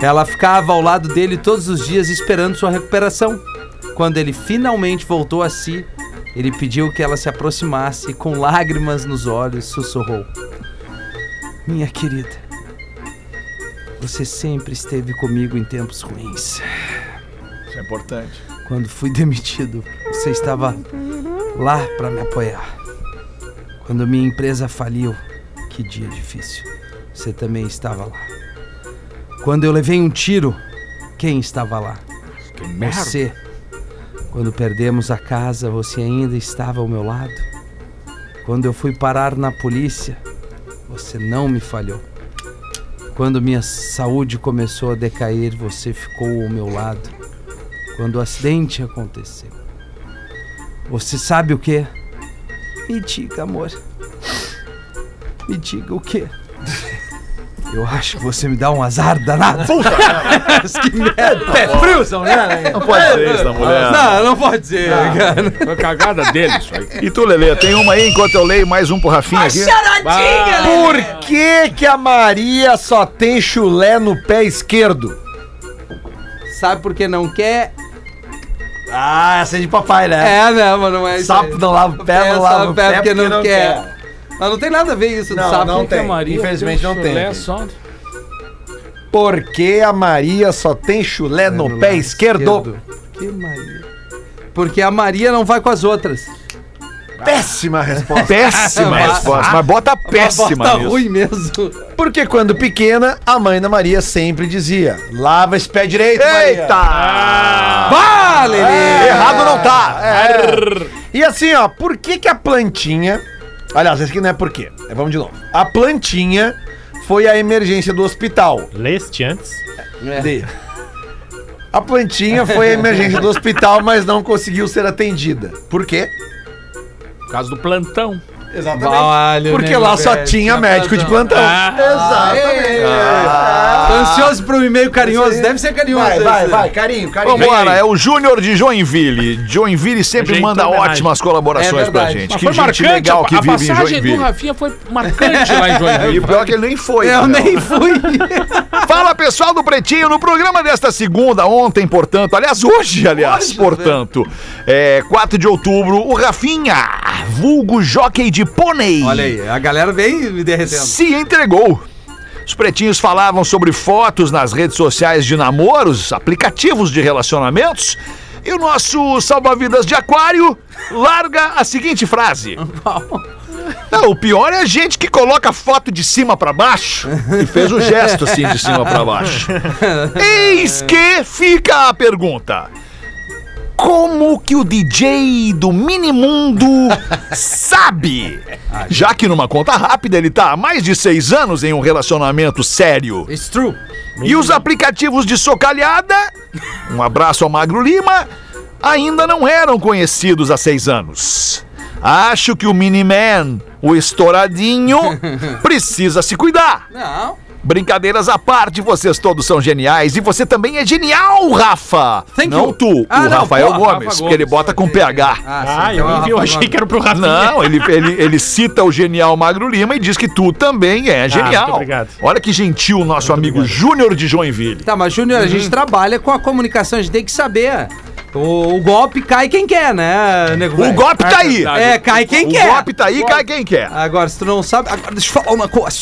Ela ficava ao lado dele todos os dias esperando sua recuperação. Quando ele finalmente voltou a si, ele pediu que ela se aproximasse e, com lágrimas nos olhos, sussurrou: Minha querida, você sempre esteve comigo em tempos ruins. Isso é importante. Quando fui demitido, você estava lá para me apoiar. Quando minha empresa faliu, que dia difícil, você também estava lá. Quando eu levei um tiro, quem estava lá? Você. Quando perdemos a casa, você ainda estava ao meu lado. Quando eu fui parar na polícia, você não me falhou. Quando minha saúde começou a decair, você ficou ao meu lado. Quando o acidente aconteceu. Você sabe o que? Me diga, amor. Me diga o que? Eu acho que você me dá um azar danado. que merda. Pé frio, essa mulher, Não pode ser isso da mulher. Não, não pode ser, cara. Foi cagada dele isso aí. E tu, Lelê, tem uma aí enquanto eu leio mais um pro Rafinha aqui? Por que que a Maria só tem chulé no pé esquerdo? Sabe por que não quer? Ah, essa é de papai, né? É, não, mas não é isso. Sapo aí. não lava o pé, não lava o pé porque não, quer. Mas não tem nada a ver isso do Não, sapo. não a tem. Maria. Infelizmente não tem. Só. Por que a Maria só tem chulé no, pé esquerdo? Que Maria? Porque a Maria não vai com as outras. Péssima resposta. Péssima Ah, resposta, mas bota péssima Tá nisso. ruim mesmo. Porque quando pequena, a mãe da Maria sempre dizia: lava esse pé direito, Maria. Eita! Vá, Lelê! Errado não tá. É. E assim, ó, por que que a plantinha... Aliás, esse aqui não é por quê. É, Vamos de novo. A plantinha foi a emergência do hospital. Leste antes. D. A plantinha foi a emergência do hospital, mas não conseguiu ser atendida. Por quê? Por causa do plantão. Exatamente. Vale, Porque né, lá só velho? tinha médico de plantão. Exatamente. Tô ansioso pra um e-mail carinhoso. Deve ser carinhoso. Vai, vai, esse. vai, carinho, carinho. Vambora, é o Júnior de Joinville. Joinville sempre Gente, manda homenagem. ótimas colaborações É pra gente. Mas Que foi gente marcante, legal a, que a vive em passagem do Joinville. Rafinha foi marcante lá em E Joinville. o pior é que ele nem foi. Eu né? nem fui. Fala pessoal do Pretinho, no programa desta segunda, ontem, portanto, aliás, hoje, aliás, Hoje, portanto, é 4 de outubro, o Rafinha, vulgo jockey de pônei, Olha aí, a galera vem me derretendo. se entregou. Os pretinhos falavam sobre fotos nas redes sociais de namoros, aplicativos de relacionamentos, e o nosso salva-vidas de aquário larga a seguinte frase. Não, o pior é a gente que coloca foto de cima pra baixo e fez o gesto assim de cima pra baixo. Eis que fica a pergunta. Como que o DJ do Minimundo sabe? Já que numa conta rápida ele tá há mais de seis anos em um relacionamento sério. It's true. E os aplicativos de socalhada, um abraço ao Magro Lima, ainda não eram conhecidos há seis anos. Acho que o Miniman, o estouradinho, precisa se cuidar. Não. Brincadeiras à parte, vocês todos são geniais e você também é genial, Rafa. Thank não you. tu, Ah, o não, Rafael pô, Gomes, Rafa porque ele Gomes, bota com. PH. Ah, sim, eu, então é eu Rafa achei Gomes. que era pro Rafinha. Não, ele, ele, ele cita o genial Magro Lima e diz que tu também é genial. muito obrigado. Olha que gentil o nosso amigo Júnior de Joinville. Tá, mas Júnior, a gente trabalha com a comunicação, a gente tem que saber. O, o golpe cai quem quer, né, nego? O golpe tá aí. verdade. É, cai quem O quer. golpe tá aí, cai quem quer. Agora, se tu não sabe. Agora, deixa eu falar uma coisa.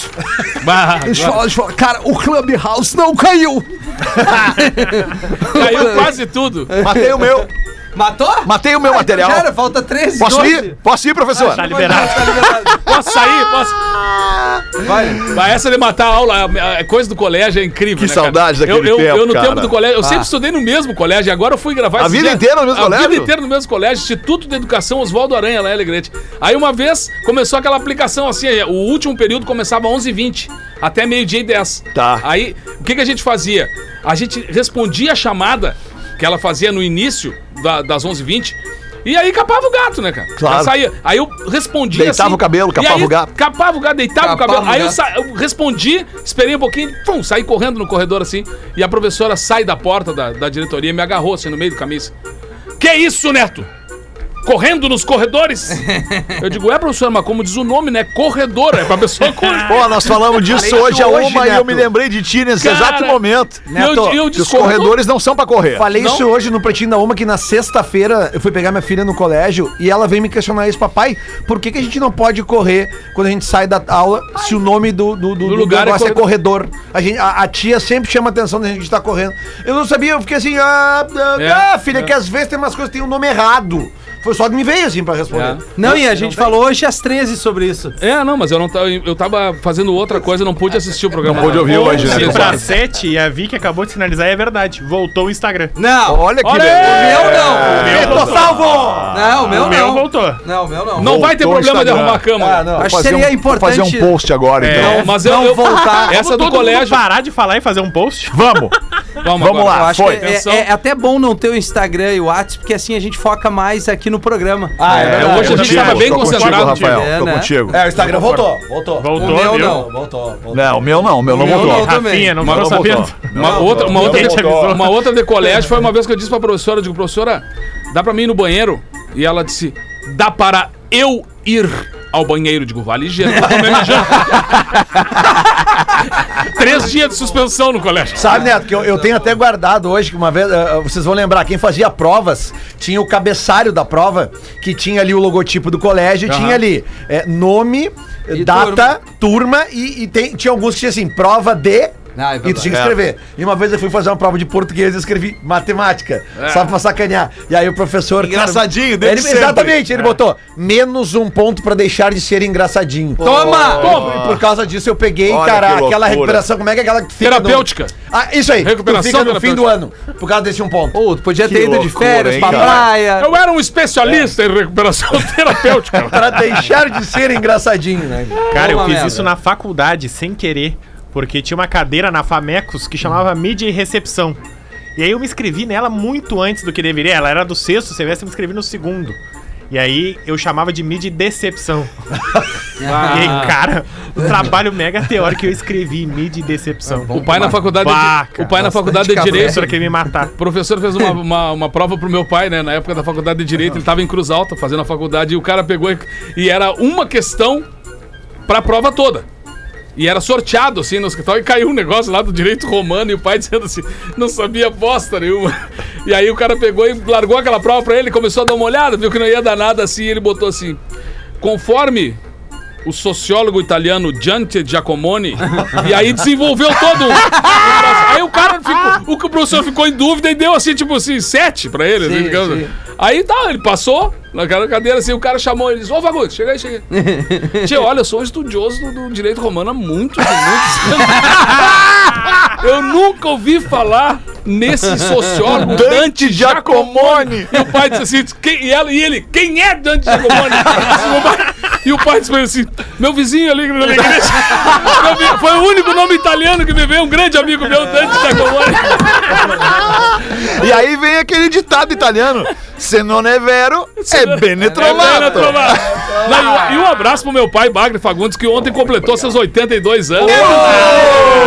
Bah, Deixa eu falar, deixa eu falar. Cara, o Clubhouse não caiu. Caiu quase tudo. Matei o meu. Matou? Matei o meu material. Cara, falta 13, Posso 12. ir? Posso ir, professor? Tá liberado. Tá liberado. Posso sair? Posso. Vai, essa de matar a aula, a coisa do colégio é incrível, Que né, cara? saudade daquele eu, eu, tempo, Eu no cara. tempo do colégio, eu Ah. sempre estudei no mesmo colégio, agora eu fui gravar A vida inteira no mesmo a colégio? A vida inteira no mesmo colégio, Instituto de Educação Oswaldo Aranha, lá em Alegrete. Aí uma vez começou aquela aplicação assim, o último período começava às 11h20, até meio-dia e 10. Tá. Aí, o que, que a gente fazia? A gente respondia a chamada que ela fazia no início da- das 11h20. E aí capava o gato, né, cara? Claro. Saía. Aí eu respondia Deitava o cabelo, capava aí o gato. Capava o gato, deitava Capava o cabelo. o Aí eu, sa- eu respondi, esperei um pouquinho, pum, saí correndo no corredor assim. E a professora sai da porta da, da diretoria e me agarrou assim no meio do caminho. assim, Que isso, Neto? Correndo nos corredores? Eu digo, é, professora, mas como diz o nome, né? Corredor, é pra pessoa correr. Pô, nós falamos disso hoje a uma e eu me lembrei de ti nesse Cara, exato momento. E eu, Neto, eu Que disse, os corredores não são pra correr. Falei Não? isso hoje no Pretinho da Uma, que na sexta-feira eu fui pegar minha filha no colégio e ela veio me questionar isso, papai, por que, que a gente não pode correr quando a gente sai da aula se o nome do, do, do, do lugar é negócio é corredor? A, gente, a, a tia sempre chama a atenção da gente estar correndo. Eu não sabia, eu fiquei assim, ah, ah, É, ah, filha, que às vezes tem umas coisas que tem um nome errado. Foi só que me veio assim pra responder. É. Não, e a gente falou hoje às 13 sobre isso. É, não, mas eu não tava, eu tava fazendo outra coisa, não pude assistir o programa. Não pude ouvir hoje, né? Pra exato. 7 e a Vicky acabou de sinalizar, e é verdade. Voltou o Instagram. Não, Olha que Olha beleza. aí! meu não. meu Tô salvo! Não, o meu O meu não. voltou. Não, o meu não. Não vai ter o problema de arrumar a cama. Ah, não. Acho que seria um- importante. fazer um post agora, então. Não, mas eu, não eu voltar. Essa do colégio. parar de falar e fazer um post? Vamos. Vamos, lá. Foi. é, é- é até bom não ter o Instagram e o WhatsApp, porque assim a gente foca mais aqui no programa. Ah, é, É, verdade. hoje a gente tava bem tô contigo, concentrado. Rafael. É, tô né? contigo. É, o Instagram voltou, voltou. Voltou, O meu viu? não. Voltou, voltou. Não, o meu não, o meu não O meu voltou. não. também. Rafinha, não não sabendo? Uma outra, uma, outra, uma outra de colégio foi uma vez que eu disse pra professora, eu digo, professora, dá pra mim ir no banheiro? E ela disse, dá para eu ir ao banheiro. Digo, vale ligeiro. Três dias de suspensão no colégio. Sabe, Neto, que eu, eu tenho até guardado hoje, que uma vez, eh, vocês vão lembrar, quem fazia provas, tinha o cabeçalho da prova, que tinha ali o logotipo do colégio, e tinha ali eh, nome, E data, turma, e, e tem- tinha alguns que tinha assim, prova de... Ah, é e tu tinha que escrever. E uma vez eu fui fazer uma prova de português e escrevi matemática. É. Só pra sacanear. E aí o professor. Engraçadinho, cara, ele, sempre. Exatamente, ele botou menos um ponto pra deixar de ser engraçadinho. Toma! Toma! E por causa disso eu peguei, Olha cara, que aquela recuperação. Como é que é aquela que fica. no- Terapêutica. Ah, isso aí. Recuperação tu fica no fim do ano. Por causa desse um ponto. Pô, tu podia ter Que ido de loucura, férias hein, pra cara? praia. Eu era um especialista em recuperação terapêutica. Pra deixar de ser engraçadinho, né? Cara, eu Toma fiz merda. isso na faculdade, sem querer, porque tinha uma cadeira na Famecos que chamava Mídia e Recepção. E aí eu me inscrevi nela muito antes do que deveria. Ela era do sexto semestre, eu me inscrevi no segundo. E aí eu chamava de mídia e decepção. E aí, cara, um trabalho mega teórico que eu escrevi, mídia e decepção. O pai na faculdade de, Baca. o pai na faculdade de direito, queria me matar. O professor fez uma, uma, uma prova pro meu pai, né? Na época da faculdade de Direito, ele tava em Cruz Alta fazendo a faculdade e o cara pegou e, e era uma questão pra prova toda. E era sorteado, assim, no escritório, e caiu um negócio lá do direito romano, e o pai dizendo assim, não sabia bosta nenhuma. E aí o cara pegou e largou aquela prova pra ele, começou a dar uma olhada, viu que não ia dar nada assim, e ele botou assim, conforme o sociólogo italiano Giante Giacomoni, e aí desenvolveu todo um-. Aí o cara ficou, o professor ficou em dúvida e deu assim, tipo assim, sete pra ele. assim, digamos. Aí tá, ele passou naquela cadeira assim, o cara chamou ele disse, ô Fagundes, chega aí, chega aí. Tia, olha, eu sou um estudioso do, do direito romano há muitos muitos anos. Eu nunca ouvi falar nesse sociólogo Dante Giacomoni. E o pai disse assim, quem, e, ela, e ele, quem é Dante Giacomoni? E o pai disse assim, meu vizinho ali na igreja. Foi o único nome italiano que me veio, um grande amigo meu, Dante Giacomoni. E aí vem aquele ditado italiano: Se non è vero, é bene É, trovato. trovato. Não, e, um- abraço pro meu pai, Bagre Fagundes, que ontem completou seus 82 anos.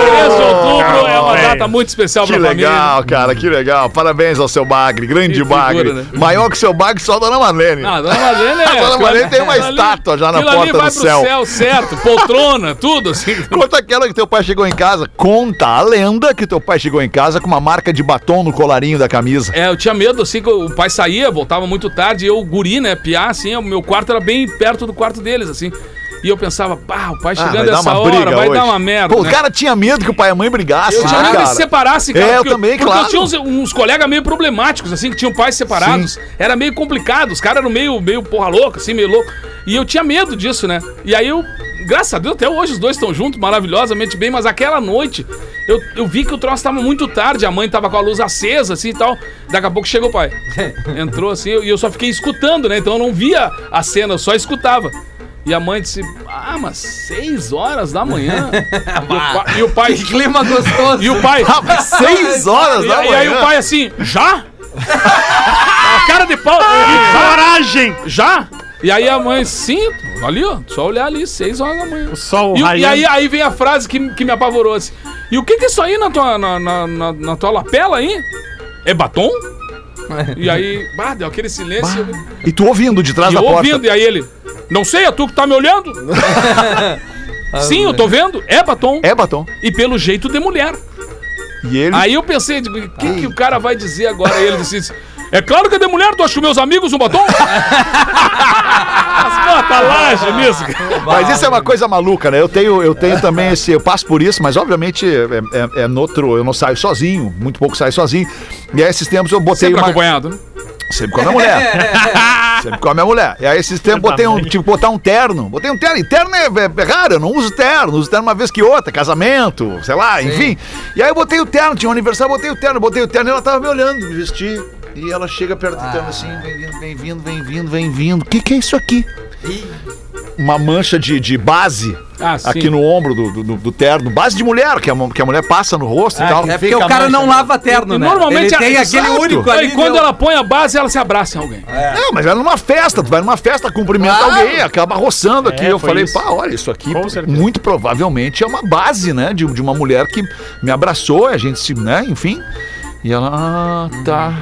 3 de outubro data muito especial Que pra família. legal, cara, que legal. Parabéns ao seu Bagre, grande Que figura, Bagre. né? Maior que seu Bagre, só a Dona Marlene. Ah, Dona Marlene é. A Dona Marlene tem uma estátua já na porta vai do pro céu. céu, certo. Poltrona, tudo assim. Conta aquela que teu pai chegou em casa. Conta a lenda que teu pai chegou em casa com uma marca de batom no colarinho da camisa. É, eu tinha medo, assim, que o pai saía, voltava muito tarde, e eu, guri, né, piá, assim, o meu quarto era bem perto do quarto deles, assim. E eu pensava, pá, o pai Ah, chegando essa hora, vai dar uma merda. Pô, né? o cara tinha medo que o pai e a mãe brigassem. Eu tinha né, medo que se separasse, cara. É, eu porque também, porque claro. eu tinha uns, uns colegas meio problemáticos, assim, que tinham pais separados. Era meio complicado, os caras eram meio, meio porra louca, assim, meio louco. E eu tinha medo disso, né? E aí eu, graças a Deus, até hoje os dois estão juntos, maravilhosamente bem, mas aquela noite eu, eu vi que o troço tava muito tarde, a mãe tava com a luz acesa, assim e tal. Daqui a pouco chegou o pai. Entrou assim, e eu só fiquei escutando, né? Então eu não via a cena, eu só escutava. E a mãe disse: Ah, mas seis horas da manhã. e, o pai, e o pai. Que clima gostoso. E o pai. Seis horas E, da e aí manhã. o pai assim, já? a cara de pau. Coragem! Já? E aí a mãe, sim, ali, ó, só olhar ali, seis horas da manhã. O sol E, e aí, aí vem a frase que, que me apavorou assim. E o que que é isso aí na tua, na, na, na- na tua lapela aí? É batom? E aí, bah, deu aquele silêncio. E tu ouvindo de trás E da eu porta. ouvindo, e aí ele, não sei, é tu que tá me olhando? Sim, eu tô vendo, é batom. É batom. E pelo jeito de mulher. E ele. Aí eu pensei, o que, que o cara vai dizer agora? E ele disse, é claro que é de mulher, tu acha que meus amigos um batom? Mas bota laje nisso. Mas isso é uma coisa maluca, né? Eu tenho, eu tenho também esse. Eu passo por isso, mas obviamente é, é, é noutro. Eu não saio sozinho, muito pouco saio sozinho. E aí, esses tempos eu botei Sempre uma. acompanhado, né? Sempre com a minha mulher. Sempre com a minha mulher. E aí, esses tempos, botei um. Tipo, botar um terno. Botei um terno. E terno é, é, é raro, eu não uso terno. Uso terno uma vez que outra, casamento, sei lá, enfim. E aí, eu botei o terno. Tinha um aniversário, botei o terno. Botei o terno e ela tava me olhando, me vestir. E ela chega perto do terno assim, vem vindo, vem vindo, vem vindo, vem vindo. O que, que é isso aqui? Uma mancha de, de base Ah, aqui no ombro do, do, do terno. Base de mulher, que a, que a mulher passa no rosto e tal. É porque o cara não lava terno, E né? normalmente Ele tem a- aquele Exato. único ali. quando meu. ela põe a base, ela se abraça em alguém. Não, mas era numa festa, tu vai numa festa, cumprimenta Claro. alguém, acaba roçando aqui. É, eu falei, isso. pá, olha, isso aqui muito provavelmente é uma base, né? De, de uma mulher que me abraçou, a gente se, né, enfim. E ela, ah, tá.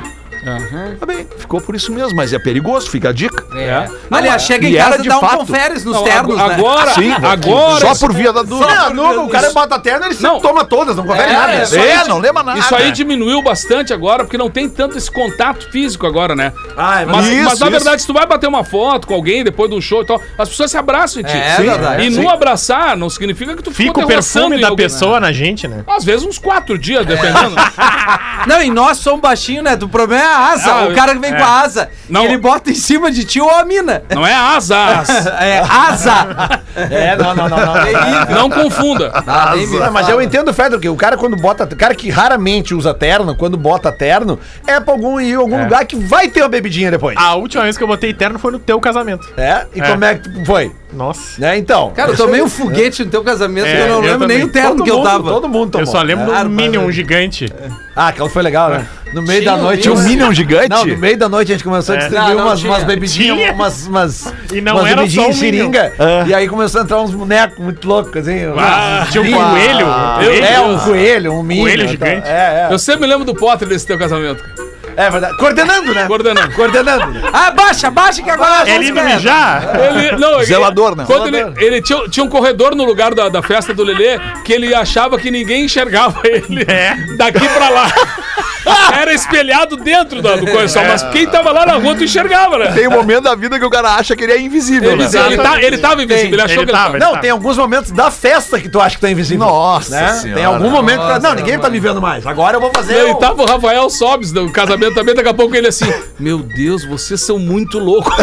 Tá bem, ficou por isso mesmo, mas é perigoso, fica a dica. É. Aliás, chega em e casa e de dá um fato. conferes nos Não, ternos, né? agora, Sim, agora. Só por via da dúvida. Não, no- o cara bota terno, ele se Não. toma todas, não confere É, nada. é, É, não lembra nada. Isso aí diminuiu bastante agora, porque não tem tanto esse contato físico agora, né? Ah, é Mas, Isso, mas na isso. verdade, se tu vai bater uma foto com alguém depois de um show e tal, as pessoas se abraçam em ti. É, verdade. E Sim. não abraçar não significa que tu Fica o perfume da alguém, pessoa na gente, né? né? Às vezes uns quatro dias, dependendo. Não, e nós somos baixinhos, né? O problema é a asa. Ah, o cara que vem é. com a asa. Não. Ele bota em cima de ti ou a mina. Não é asas. É asa. É, não, não, não, não. Não confunda. Ah, nem me Ah, mas eu entendo o Fedro, que o cara quando bota. O cara que raramente usa terno, quando bota terno, é pra algum, ir em algum lugar que vai ter uma bebidinha depois. A última vez que eu botei terno foi no teu casamento. É? E É. como é que foi? Nossa. Né, então. Cara, eu tomei um foguete no teu casamento É, que eu não eu lembro também. nem o terno todo que eu mundo, tava. Todo mundo tomou. Eu só lembro É, do Minion gigante. Ah, aquela foi legal, né? No meio da noite. Tinha um eu- Minion gigante? Não, no meio da noite a gente começou a É. distribuir Não, não umas, bebidinhas, umas, umas, E não umas era bebidinhas só em um seringa. É. E aí começou a entrar uns bonecos muito loucos, assim. Ah, tinha um vinhos. coelho. É, um coelho, um Minion. Coelho tal. gigante. É, é. Eu sempre me lembro do Potter desse teu casamento. É verdade. Coordenando, né? Coordenando. Coordenando. Ah, baixa, baixa que agora É lindo mijar? Ele, não, Zelador, né? Quando ele, ele tinha, tinha um corredor no lugar da, da festa do Lelê que ele achava que ninguém enxergava ele É. daqui pra lá. Era espelhado dentro da, do coisa, mas quem tava lá na rua tu enxergava, né? Tem um momento da vida que o cara acha que ele é invisível, Ele, né? ele, tá- ele tava invisível, ele achou Ele que ele tava, tava. ele Não, tem alguns momentos da festa que tu acha que tá invisível. Nossa né? Senhora. Tem algum momento que tu- Nossa, Não, ninguém tá me vendo mais. Agora eu vou fazer. E o- tava o Rafael Sobes do casamento também, daqui a pouco ele assim, meu Deus, vocês são muito loucos.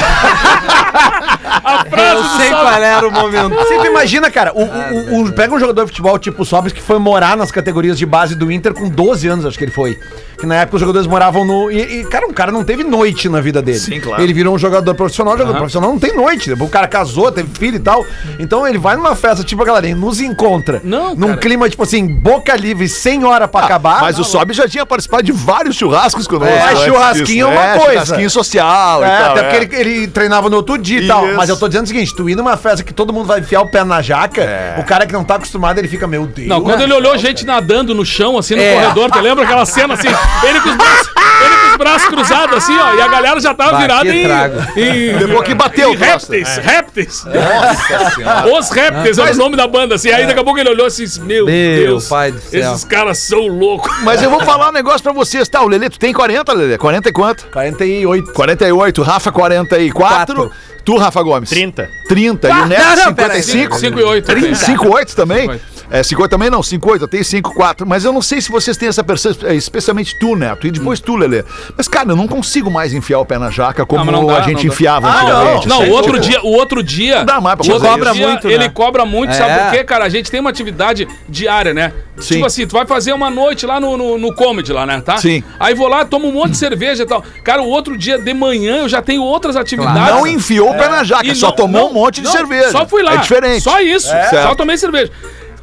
a frase Eu do sei Sobes- qual era o momento. Você imagina, cara, o, o- o- pega um jogador de futebol tipo o Sobis que foi morar nas categorias de base do Inter com 12 anos, acho que ele foi. Que na época os jogadores moravam no. E, e, cara, um cara não teve noite na vida dele. Sim, claro. Ele virou um jogador profissional, jogador profissional não tem noite. O cara casou, teve filho e tal. Então ele vai numa festa, tipo, a galera, ele nos encontra. Não, Num cara. clima, tipo assim, boca livre, sem hora pra acabar. Mas o Sobe já tinha participado de vários churrascos conosco. É, antes churrasquinho disso, é uma coisa. Churrasquinho social É, e tal. até é. porque ele, ele treinava no outro dia e tal. Mas eu tô dizendo o seguinte: tu ir numa festa que todo mundo vai enfiar o pé na jaca, o cara que não tá acostumado, ele fica, meu Deus. Não, quando né? ele olhou gente nadando no chão, assim, no É. corredor, tu lembra aquela cena assim? Ele com os braços, ele com os braços cruzados, assim, ó, e a galera já tava Bah, virada em, em. Depois que bateu em o troço. répteis, répteis. Os répteis, era o nome da banda, assim. Aí daqui a pouco ele olhou assim, meu, Meu Deus, pai do céu. esses caras são loucos. Mas eu vou falar um negócio pra vocês, tá? O Lelê, tu tem 40, Lelê? 40 e quanto? 48. 48, Rafa 44. Quatro. Tu, Rafa Gomes? 30. 30. E o Neto, não, não, pera aí. 55? 5 e 8. 5,8 também? 5,8. É, 5,8 também não, 5,8, eu tenho 5,4. Mas eu não sei se vocês têm essa percepção, especialmente tu, Neto, e depois tu, Lelê. Mas, cara, eu não consigo mais enfiar o pé na jaca como Não, não dá, a gente não dá. enfiava Ah, antigamente. Não, assim, o outro tipo, dia, o outro dia. Não dá mais pra fazer cobra dia, muito, Ele né? cobra muito, sabe É. por quê, cara? A gente tem uma atividade diária, né? Sim. Tipo assim, tu vai fazer uma noite lá no, no, no comedy lá, né? Tá? Sim. Aí vou lá, tomo um monte de cerveja e tal. Cara, o outro dia de manhã eu já tenho outras atividades. Não enfiou o pé na jaca, E só não- tomou não- um monte de não, cerveja. Só fui lá. É diferente. Só isso. Só tomei cerveja.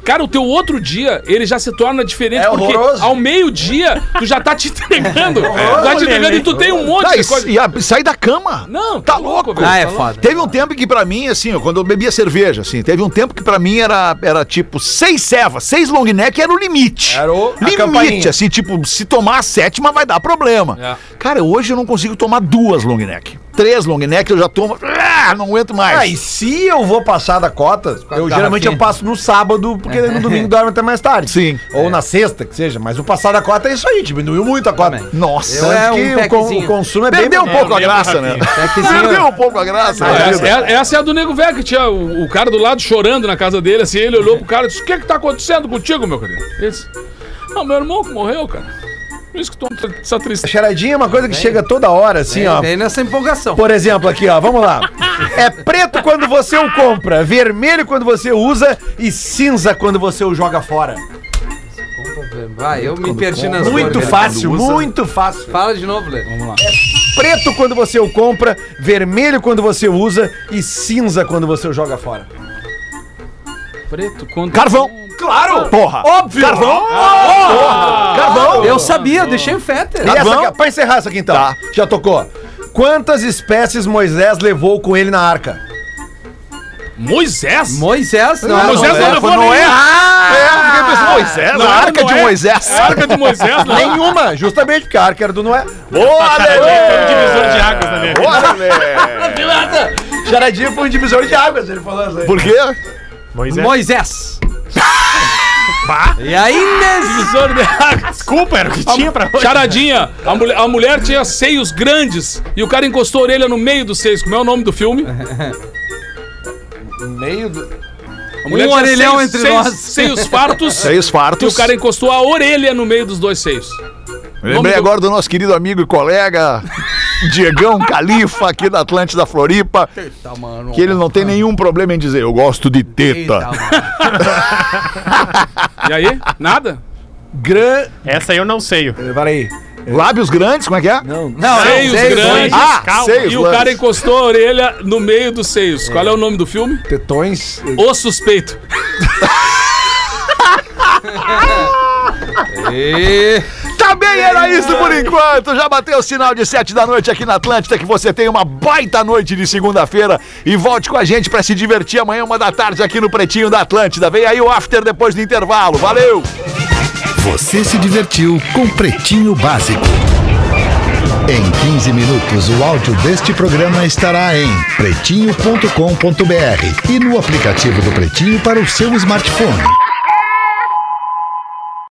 Cara, o teu outro dia, ele já se torna diferente, É porque horroroso. ao meio-dia, tu já tá te entregando. tá te entregando e tu tem um monte Ah, de coisa. e a- sai da cama. Não, tá louco, velho. Ah, é Tá foda. Teve um tempo que pra mim, assim, ó, quando eu bebia cerveja, assim, teve um tempo que pra mim era, era tipo seis cevas, seis long neck era o limite. Era o- a limite, campainha. assim, tipo, se tomar a sétima vai dar problema. É. Cara, hoje eu não consigo tomar duas long neck. Três long neck eu já tomo, ah, não aguento mais. Ah, e se eu vou passar da cota, eu geralmente eu passo no sábado, porque no domingo dorme até mais tarde. Sim. Ou na sexta, que seja. Mas o passar da cota é isso aí, diminuiu muito a cota. Também. Nossa. É um que o, con- o consumo é bem Perdeu um pouco a graça, né? Perdeu um pouco a graça. Né, essa, é- essa é a do Nego Velho, que tinha o, o cara do lado chorando na casa dele, assim, ele olhou pro cara e disse, o que é que tá acontecendo contigo, meu querido? Ele disse, não, meu irmão que morreu, cara. Por isso que tô essa A tristeza. charadinha é uma coisa que chega toda hora, assim, ó. Vem nessa empolgação. Por exemplo, aqui, ó, vamos lá. É preto quando você o compra, vermelho quando você usa e cinza quando você o joga fora. Vai, eu me perdi nas Muito fácil, muito fácil. Fala de novo, Lê. Vamos lá. Preto quando você o compra, vermelho quando você usa e cinza quando você o joga fora. Preto, quando... Carvão. Claro! Porra. Óbvio! Carvão. Porra. Carvão. Eu sabia, eu deixei o Fetter. E essa Carvão? aqui, pra encerrar isso aqui então, Tá. já tocou. Quantas espécies Moisés levou com ele na arca? Moisés? Moisés, não, Moisés não, não é. levou Noé. nenhum. É, eu fiquei pensando, Moisés, Não, a arca de Noé. Moisés. É a arca de Moisés, não. Nenhuma, justamente porque a arca era do Noé. Boa, Foi um Lelê. divisor de águas na minha vida. Boa, Lelê. Charadinha foi um divisor de águas, ele falou assim. Por quê? Moisés. Moisés. E aí, nesse... Divisor de. Desculpa, era o que tinha pra hoje. Charadinha. A mulher, a mulher tinha seios grandes e o cara encostou a orelha no meio dos seios. Como é o nome do filme? Meio do... A mulher Um tinha orelhão seios, entre seios, nós. Seios fartos. Seios E fartos. o cara encostou a orelha no meio dos dois seios. Lembrei agora do nosso querido amigo e colega Diegão Califa, aqui da Atlântida Floripa, Eita, mano. que ele não tem nenhum problema em dizer, eu gosto de teta. E aí? Nada? Gran... Essa eu não sei. Peraí. Lábios grandes, como é que é? Não, Não, Seios seios grandes. Ah, Calma. seios E o cara encostou a orelha no meio dos seios. Qual é o nome do filme? tetões... O Suspeito. E... Também era isso por enquanto. Já bateu o sinal de sete da noite aqui na Atlântida. Que você tenha uma baita noite de segunda-feira. E volte com a gente pra se divertir amanhã, uma da tarde, aqui no Pretinho da Atlântida. Vem aí o after depois do intervalo. Valeu! Você se divertiu com Pretinho Básico. Em 15 minutos, o áudio deste programa estará em pretinho.com.br e no aplicativo do Pretinho para o seu smartphone.